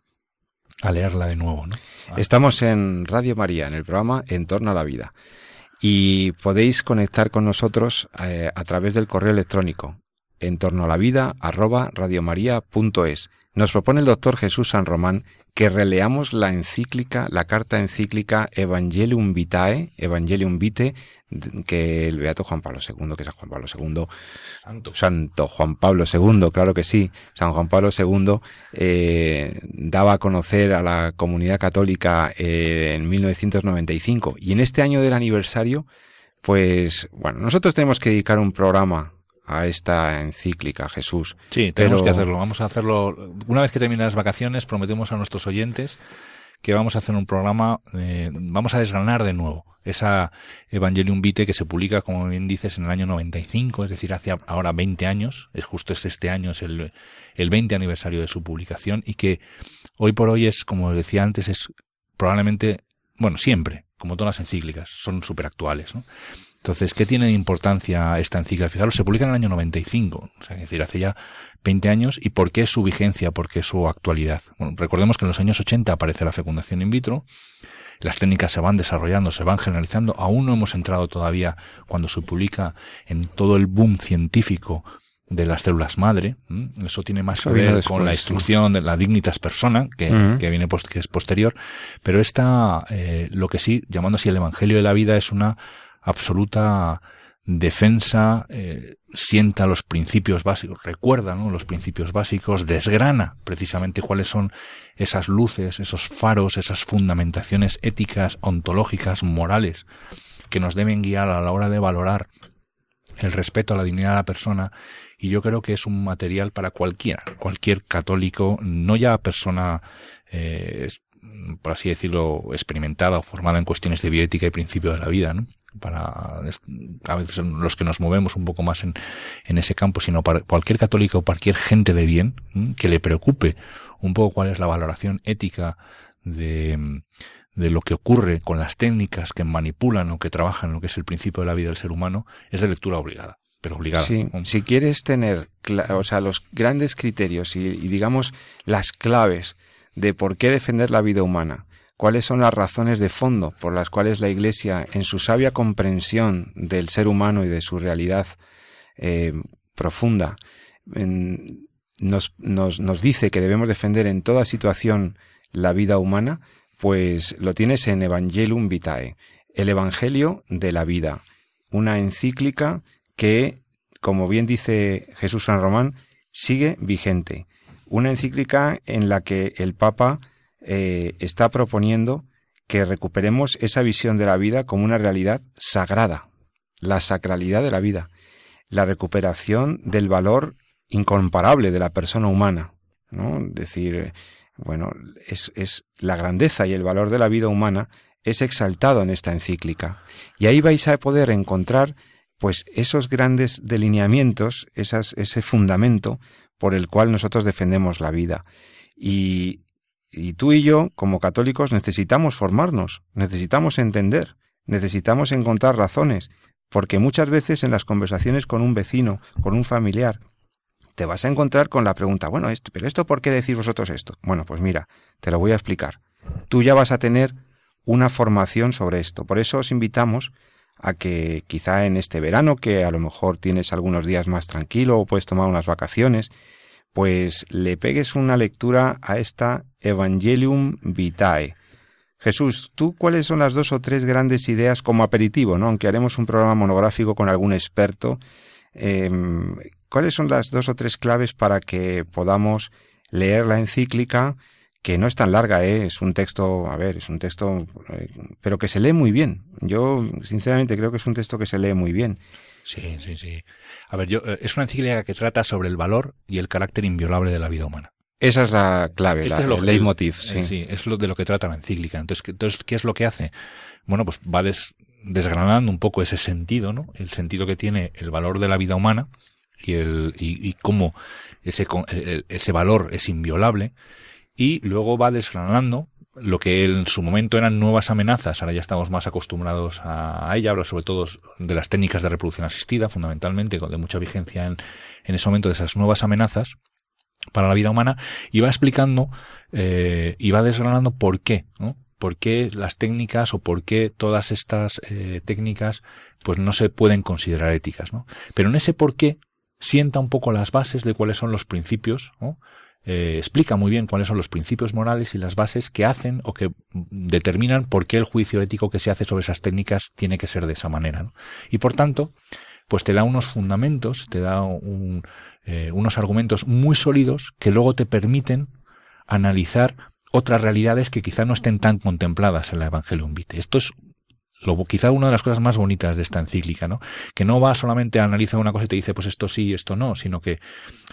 a leerla de nuevo. ¿no? Estamos en Radio María, en el programa En torno a la vida. Y podéis conectar con nosotros eh, a través del correo electrónico en torno a la vida arroba radiomaria.es. Nos propone el doctor Jesús San Román que releamos la encíclica, la carta encíclica Evangelium Vitae, Evangelium Vitae, que el Beato Juan Pablo II, que es Juan Pablo II, Santo. Santo Juan Pablo II, claro que sí, San Juan Pablo II eh, daba a conocer a la comunidad católica eh, en 1995 y en este año del aniversario, pues bueno, nosotros tenemos que dedicar un programa a esta encíclica, Jesús. Sí, tenemos Pero- que hacerlo. Vamos a hacerlo. Una vez que terminen las vacaciones, prometemos a nuestros oyentes que vamos a hacer un programa, eh, vamos a desgranar de nuevo esa Evangelium Vitae que se publica, como bien dices, en el año 95, es decir, hace ahora 20 años, es justo es este año, es el, el 20 aniversario de su publicación y que hoy por hoy es, como decía antes, es probablemente, bueno, siempre, como todas las encíclicas, son súper actuales, ¿no? Entonces, ¿qué tiene de importancia esta encíclica? Fijaros, se publica en el año 95, o sea, es decir, hace ya 20 años, ¿y por qué su vigencia? ¿Por qué su actualidad? Bueno, recordemos que en los años 80 aparece la fecundación in vitro, las técnicas se van desarrollando, se van generalizando, aún no hemos entrado todavía cuando se publica en todo el boom científico de las células madre, eso tiene más Eso que ver después, con la instrucción de la dignitas persona, que, viene post- que es posterior, pero esta, eh, lo que sí, llamando así el Evangelio de la vida, es una absoluta defensa, eh, sienta los principios básicos, recuerda ¿no? los principios básicos, desgrana precisamente cuáles son esas luces, esos faros, esas fundamentaciones éticas, ontológicas, morales, que nos deben guiar a la hora de valorar el respeto a la dignidad de la persona y yo creo que es un material para cualquiera, cualquier católico, no ya persona, eh, por así decirlo, experimentada o formada en cuestiones de bioética y principio de la vida, ¿no? Para a veces los que nos movemos un poco más en, en ese campo, sino para cualquier católico o cualquier gente de bien ¿m? que le preocupe un poco cuál es la valoración ética de, de lo que ocurre con las técnicas que manipulan o que trabajan lo que es el principio de la vida del ser humano, es de lectura obligada. Pero obligada. Sí, si quieres tener, o sea, los grandes criterios y, y digamos las claves de por qué defender la vida humana, cuáles son las razones de fondo por las cuales la Iglesia, en su sabia comprensión del ser humano y de su realidad eh, profunda, nos, nos, nos dice que debemos defender en toda situación la vida humana, pues lo tienes en Evangelium Vitae, el Evangelio de la vida, una encíclica que, como bien dice Jesús San Román, sigue vigente. Una encíclica en la que el Papa eh, está proponiendo que recuperemos esa visión de la vida como una realidad sagrada, la sacralidad de la vida, la recuperación del valor incomparable de la persona humana, ¿no? Es decir, bueno, es, es la grandeza y el valor de la vida humana es exaltado en esta encíclica. Y ahí vais a poder encontrar pues esos grandes delineamientos, ese fundamento por el cual nosotros defendemos la vida. Y, y tú y yo, como católicos, necesitamos formarnos, necesitamos entender, necesitamos encontrar razones, porque muchas veces en las conversaciones con un vecino, con un familiar, te vas a encontrar con la pregunta, bueno, esto, pero esto ¿por qué decís vosotros esto? Bueno, pues mira, te lo voy a explicar. Tú ya vas a tener una formación sobre esto. Por eso os invitamos a que quizá en este verano, que a lo mejor tienes algunos días más tranquilo o puedes tomar unas vacaciones, pues le pegues una lectura a esta Evangelium Vitae. Jesús, ¿tú cuáles son las dos o tres grandes ideas como aperitivo, ¿no? aunque haremos un programa monográfico con algún experto? em, ¿Cuáles son las dos o tres claves para que podamos leer la encíclica? Que no es tan larga, ¿eh? es un texto, a ver, es un texto, eh, pero que se lee muy bien. Yo, sinceramente, creo que es un texto que se lee muy bien. Sí, sí, sí. A ver, yo, eh, es una encíclica que trata sobre el valor y el carácter inviolable de la vida humana. Esa es la clave, Este la, es lo- el leitmotiv. Eh, Sí. sí, es lo de lo que trata la encíclica. Entonces, ¿qué, entonces, ¿qué es lo que hace? Bueno, pues va des- desgranando un poco ese sentido, ¿no? El sentido que tiene el valor de la vida humana y el y, y cómo ese ese valor es inviolable y luego va desgranando lo que en su momento eran nuevas amenazas, ahora ya estamos más acostumbrados a, ella, habla sobre todo de las técnicas de reproducción asistida, fundamentalmente, de mucha vigencia en, en ese momento de esas nuevas amenazas para la vida humana, y va explicando eh, y va desgranando por qué, ¿no? por qué las técnicas o por qué todas estas eh, técnicas pues no se pueden considerar éticas, ¿no? Pero en ese por qué sienta un poco las bases de cuáles son los principios, ¿no? Eh, explica muy bien cuáles son los principios morales y las bases que hacen o que determinan por qué el juicio ético que se hace sobre esas técnicas tiene que ser de esa manera. Y por tanto, pues te da unos fundamentos, te da eh, unos argumentos muy sólidos que luego te permiten analizar otras realidades que quizá no estén tan contempladas en la Evangelium Vitae. Esto es lo, quizá una de las cosas más bonitas de esta encíclica, ¿no? Que no va solamente a analizar una cosa y te dice, pues esto sí, esto no, sino que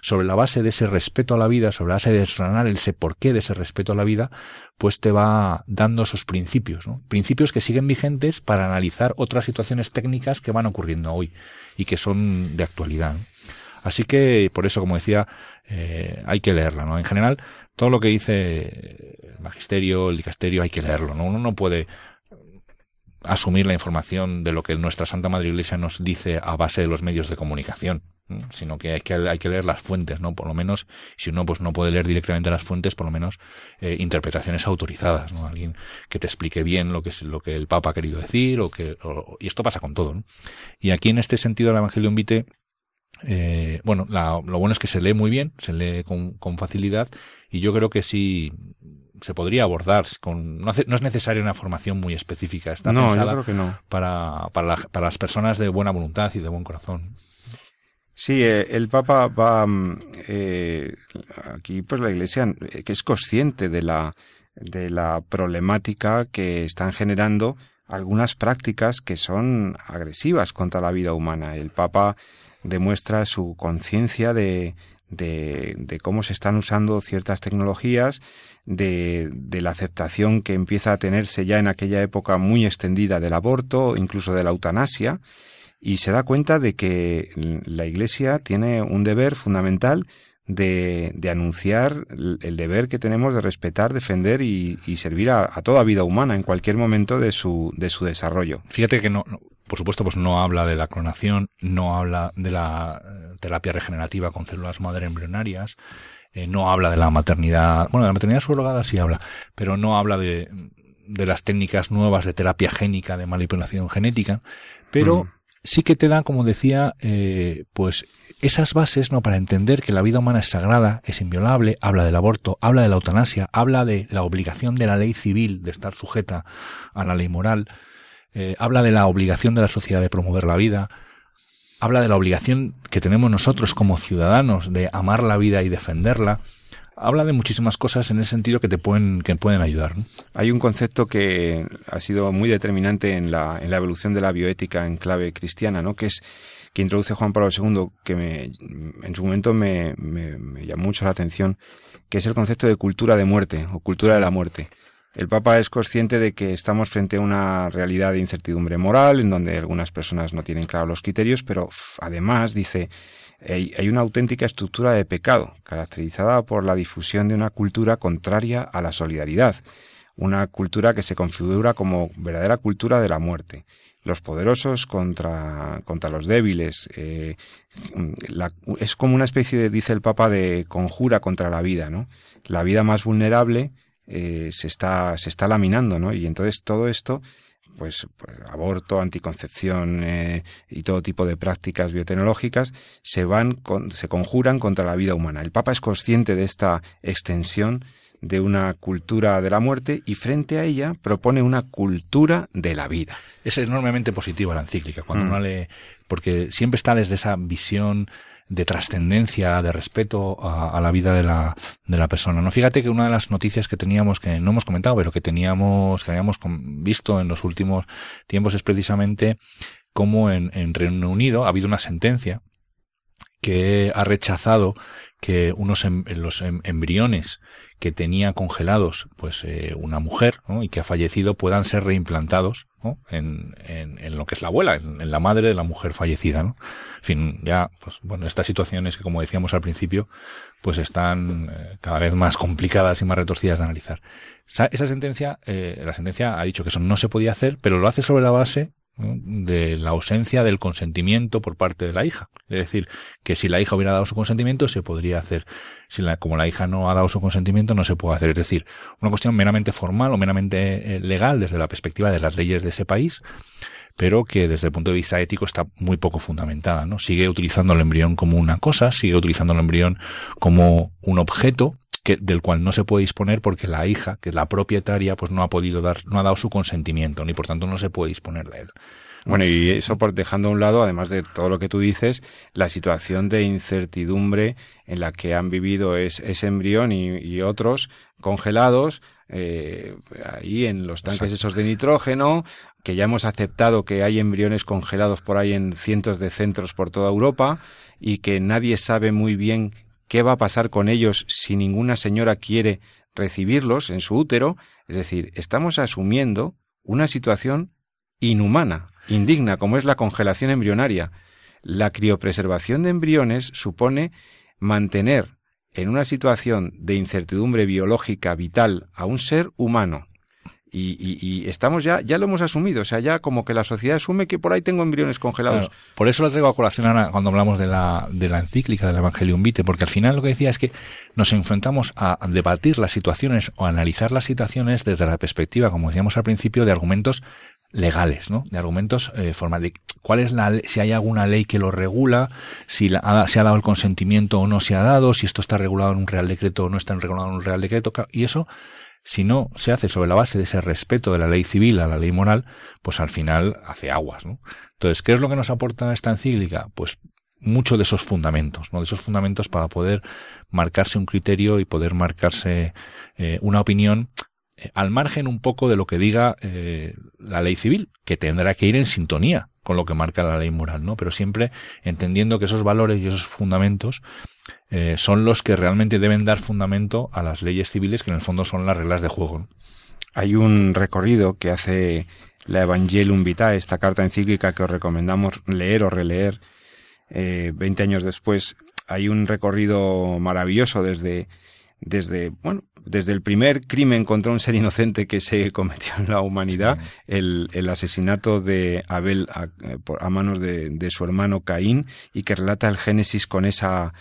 sobre la base de ese respeto a la vida, sobre la base de desgranar ese porqué de ese respeto a la vida, pues te va dando esos principios, ¿no? Principios que siguen vigentes para analizar otras situaciones técnicas que van ocurriendo hoy y que son de actualidad. ¿no? Así que, por eso, como decía, eh, hay que leerla, ¿no? En general, todo lo que dice el magisterio, el dicasterio, hay que leerlo, ¿no? Uno no puede asumir la información de lo que nuestra Santa Madre Iglesia nos dice a base de los medios de comunicación, ¿no? sino que hay, que hay que leer las fuentes, ¿no? Por lo menos, si uno pues no puede leer directamente las fuentes, por lo menos eh, interpretaciones autorizadas. Alguien que te explique bien lo que es lo que el Papa ha querido decir, o que y esto pasa con todo. Y aquí en este sentido el Evangelio Vitae eh, bueno, la- lo bueno es que se lee muy bien, se lee con, con facilidad y yo creo que sí se podría abordar con no, hace- no es necesaria una formación muy específica está no, yo pensada creo que no. para, para, la- para las personas de buena voluntad y de buen corazón Sí, eh, el Papa va mm, eh, aquí, pues la Iglesia eh, que es consciente de la de la problemática que están generando algunas prácticas que son agresivas contra la vida humana. El Papa demuestra su conciencia de, de, de cómo se están usando ciertas tecnologías, de, de la aceptación que empieza a tenerse ya en aquella época muy extendida del aborto, incluso de la eutanasia, y se da cuenta de que la Iglesia tiene un deber fundamental de, de anunciar el deber que tenemos de respetar, defender y, servir a, a toda vida humana en cualquier momento de su, de su desarrollo. fíjate que no, no- por supuesto pues no habla de la clonación no habla de la eh, terapia regenerativa con células madre embrionarias eh, no habla de la maternidad bueno de la maternidad subrogada sí habla pero no habla de de las técnicas nuevas de terapia génica de manipulación genética pero Mm. sí que te da, como decía, eh, pues esas bases no para entender que la vida humana es sagrada, es inviolable, habla del aborto, habla de la eutanasia, habla de la obligación de la ley civil de estar sujeta a la ley moral, eh, habla de la obligación de la sociedad de promover la vida, habla de la obligación que tenemos nosotros como ciudadanos de amar la vida y defenderla, habla de muchísimas cosas en ese sentido que te pueden, que pueden ayudar. Hay un concepto que ha sido muy determinante en la, en la evolución de la bioética en clave cristiana, ¿no? que es que introduce Juan Pablo II, que me, en su momento me, me, me llamó mucho la atención, que es el concepto de cultura de muerte o cultura de la muerte. El Papa es consciente de que estamos frente a una realidad de incertidumbre moral, en donde algunas personas no tienen claros los criterios, pero además dice hay, una auténtica estructura de pecado, caracterizada por la difusión de una cultura contraria a la solidaridad, una cultura que se configura como verdadera cultura de la muerte. Los poderosos contra, contra los débiles. eh, es como una especie de, dice el Papa, de conjura contra la vida, ¿no? La vida más vulnerable eh, se, está, se está laminando, ¿no? Y entonces todo esto pues, pues, aborto, anticoncepción eh, y todo tipo de prácticas biotecnológicas se van con- se conjuran contra la vida humana. El Papa es consciente de esta extensión de una cultura de la muerte y frente a ella propone una cultura de la vida. Es enormemente positiva la encíclica, cuando Mm. uno lee, porque siempre está desde esa visión de trascendencia, de respeto a, la vida de la, de la persona. No, fíjate que una de las noticias que teníamos, que no hemos comentado, pero que teníamos, que habíamos visto en los últimos tiempos es precisamente cómo en, en Reino Unido ha habido una sentencia que ha rechazado que unos em- los em- embriones que tenía congelados pues eh, una mujer y que ha fallecido puedan ser reimplantados en, en, lo que es la abuela, en, la madre de la mujer fallecida. ¿no? En fin, ya, pues bueno, estas situaciones que como decíamos al principio, pues están eh, cada vez más complicadas y más retorcidas de analizar. Esa, sentencia, eh, la sentencia ha dicho que eso no se podía hacer, pero lo hace sobre la base. De la ausencia del consentimiento por parte de la hija. Es decir, que si la hija hubiera dado su consentimiento, se podría hacer. Si la, como la hija no ha dado su consentimiento, no se puede hacer. Es decir, una cuestión meramente formal o meramente eh, legal desde la perspectiva de las leyes de ese país, pero que desde el punto de vista ético está muy poco fundamentada, ¿no? Sigue utilizando el embrión como una cosa, sigue utilizando el embrión como un objeto que, del cual no se puede disponer porque la hija, que es la propietaria, pues no ha podido dar, no ha dado su consentimiento, ni por tanto no se puede disponer de él. Bueno, y eso por dejando a un lado, además de todo lo que tú dices, la situación de incertidumbre en la que han vivido es- ese embrión y, y otros congelados eh, ahí en los tanques Exacto. esos de nitrógeno, que ya hemos aceptado que hay embriones congelados por ahí en cientos de centros por toda Europa y que nadie sabe muy bien qué va a pasar con ellos si ninguna señora quiere recibirlos en su útero. Es decir, estamos asumiendo una situación inhumana, indigna, como es la congelación embrionaria. La criopreservación de embriones supone mantener en una situación de incertidumbre biológica vital a un ser humano. Y, y- y estamos ya, ya lo hemos asumido, o sea, ya como que la sociedad asume que por ahí tengo embriones congelados. Claro, por eso lo traigo a colación ahora cuando hablamos de la, de la encíclica del Evangelium Vitae, porque al final lo que decía es que nos enfrentamos a debatir las situaciones o analizar las situaciones desde la perspectiva, como decíamos al principio, de argumentos legales, ¿no? De argumentos eh, formales. De ¿Cuál es la, si hay alguna ley que lo regula, si la- ha- se ha dado el consentimiento o no se ha dado, si esto está regulado en un real decreto o no está regulado en un real decreto, y eso si no se hace sobre la base de ese respeto de la ley civil a la ley moral, pues al final hace aguas, ¿no? Entonces, ¿qué es lo que nos aporta esta encíclica? Pues mucho de esos fundamentos, ¿no? De esos fundamentos para poder marcarse un criterio y poder marcarse eh, una opinión eh, al margen un poco de lo que diga eh, la ley civil, que tendrá que ir en sintonía con lo que marca la ley moral, ¿no? Pero siempre entendiendo que esos valores y esos fundamentos eh, son los que realmente deben dar fundamento a las leyes civiles, que en el fondo son las reglas de juego. Hay un recorrido que hace la Evangelium Vitae, esta carta encíclica que os recomendamos leer o releer eh, 20 años después. Hay un recorrido maravilloso desde, desde, bueno, desde el primer crimen contra un ser inocente que se cometió en la humanidad, el, el asesinato de Abel a, eh, a manos de, de su hermano Caín, y que relata el Génesis con esa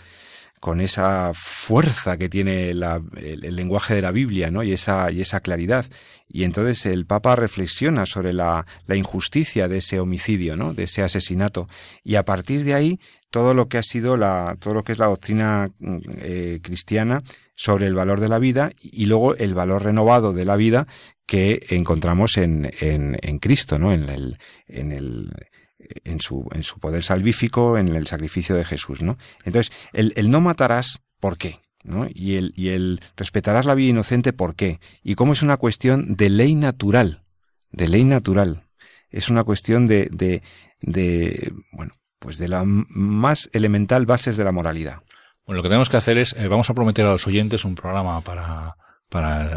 con esa fuerza que tiene la- el, lenguaje de la Biblia, ¿no? Y esa, y esa claridad. Y entonces el Papa reflexiona sobre la, la injusticia de ese homicidio, ¿no? De ese asesinato. Y a partir de ahí, todo lo que ha sido la, todo lo que es la doctrina mm, eh, cristiana sobre el valor de la vida y luego el valor renovado de la vida que encontramos en, en, en Cristo, ¿no? En el, en el, en su, en su poder salvífico, en el sacrificio de Jesús, ¿no? Entonces, el, el no matarás, ¿por qué? ¿no? Y, el, y el respetarás la vida inocente, ¿por qué? Y cómo es una cuestión de ley natural, de ley natural. Es una cuestión de, de, de bueno, pues de la más elemental bases de la moralidad. Bueno, lo que tenemos que hacer es, eh, vamos a prometer a los oyentes un programa para,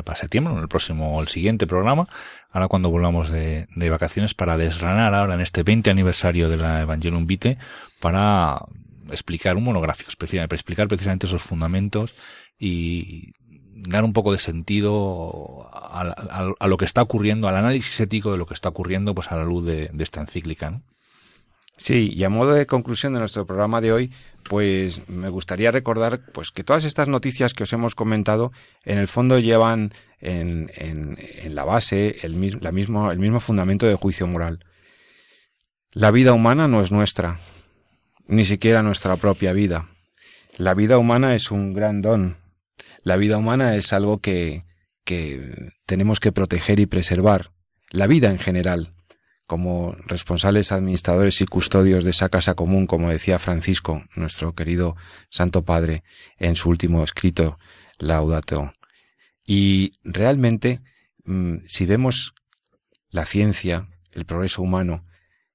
para, septiembre, el próximo el siguiente programa, ahora cuando volvamos de, de vacaciones, para desgranar ahora en este 20 aniversario de la Evangelium Vitae, para explicar un monográfico, para explicar precisamente esos fundamentos y dar un poco de sentido a, a- a lo que está ocurriendo, al análisis ético de lo que está ocurriendo, pues a la luz de, de esta encíclica, ¿no? Sí, y a modo de conclusión de nuestro programa de hoy, pues me gustaría recordar pues que todas estas noticias que os hemos comentado en el fondo llevan en, en, en la base, el, mismo, fundamento de juicio moral. La vida humana no es nuestra, ni siquiera nuestra propia vida. La vida humana es un gran don. La vida humana es algo que tenemos que proteger y preservar. La vida en general, como responsables administradores y custodios de esa casa común, como decía Francisco, nuestro querido Santo Padre, en su último escrito, Laudato. Y realmente, mm, si vemos la ciencia, el progreso humano,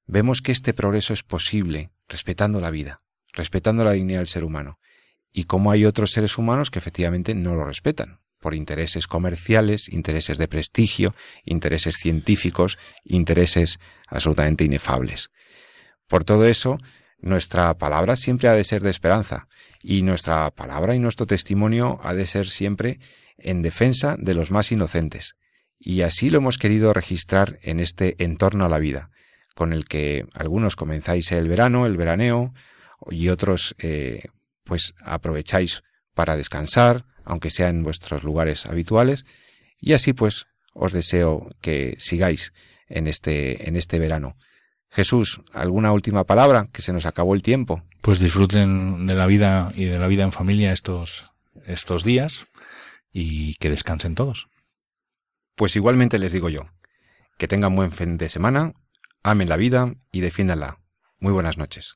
vemos que este progreso es posible respetando la vida, respetando la dignidad del ser humano. Y cómo hay otros seres humanos que efectivamente no lo respetan, por intereses comerciales, intereses de prestigio, intereses científicos, intereses absolutamente inefables. Por todo eso, nuestra palabra siempre ha de ser de esperanza, y nuestra palabra y nuestro testimonio ha de ser siempre en defensa de los más inocentes. Y así lo hemos querido registrar en este entorno a la vida, con el que algunos comenzáis el verano, el veraneo, y otros eh, pues aprovecháis para descansar, aunque sea en vuestros lugares habituales, y así pues os deseo que sigáis en este, en este verano. Jesús, ¿alguna última palabra? Que se nos acabó el tiempo. Pues disfruten de la vida y de la vida en familia estos, estos días y que descansen todos. Pues igualmente les digo yo, que tengan buen fin de semana, amen la vida y defiéndanla. Muy buenas noches.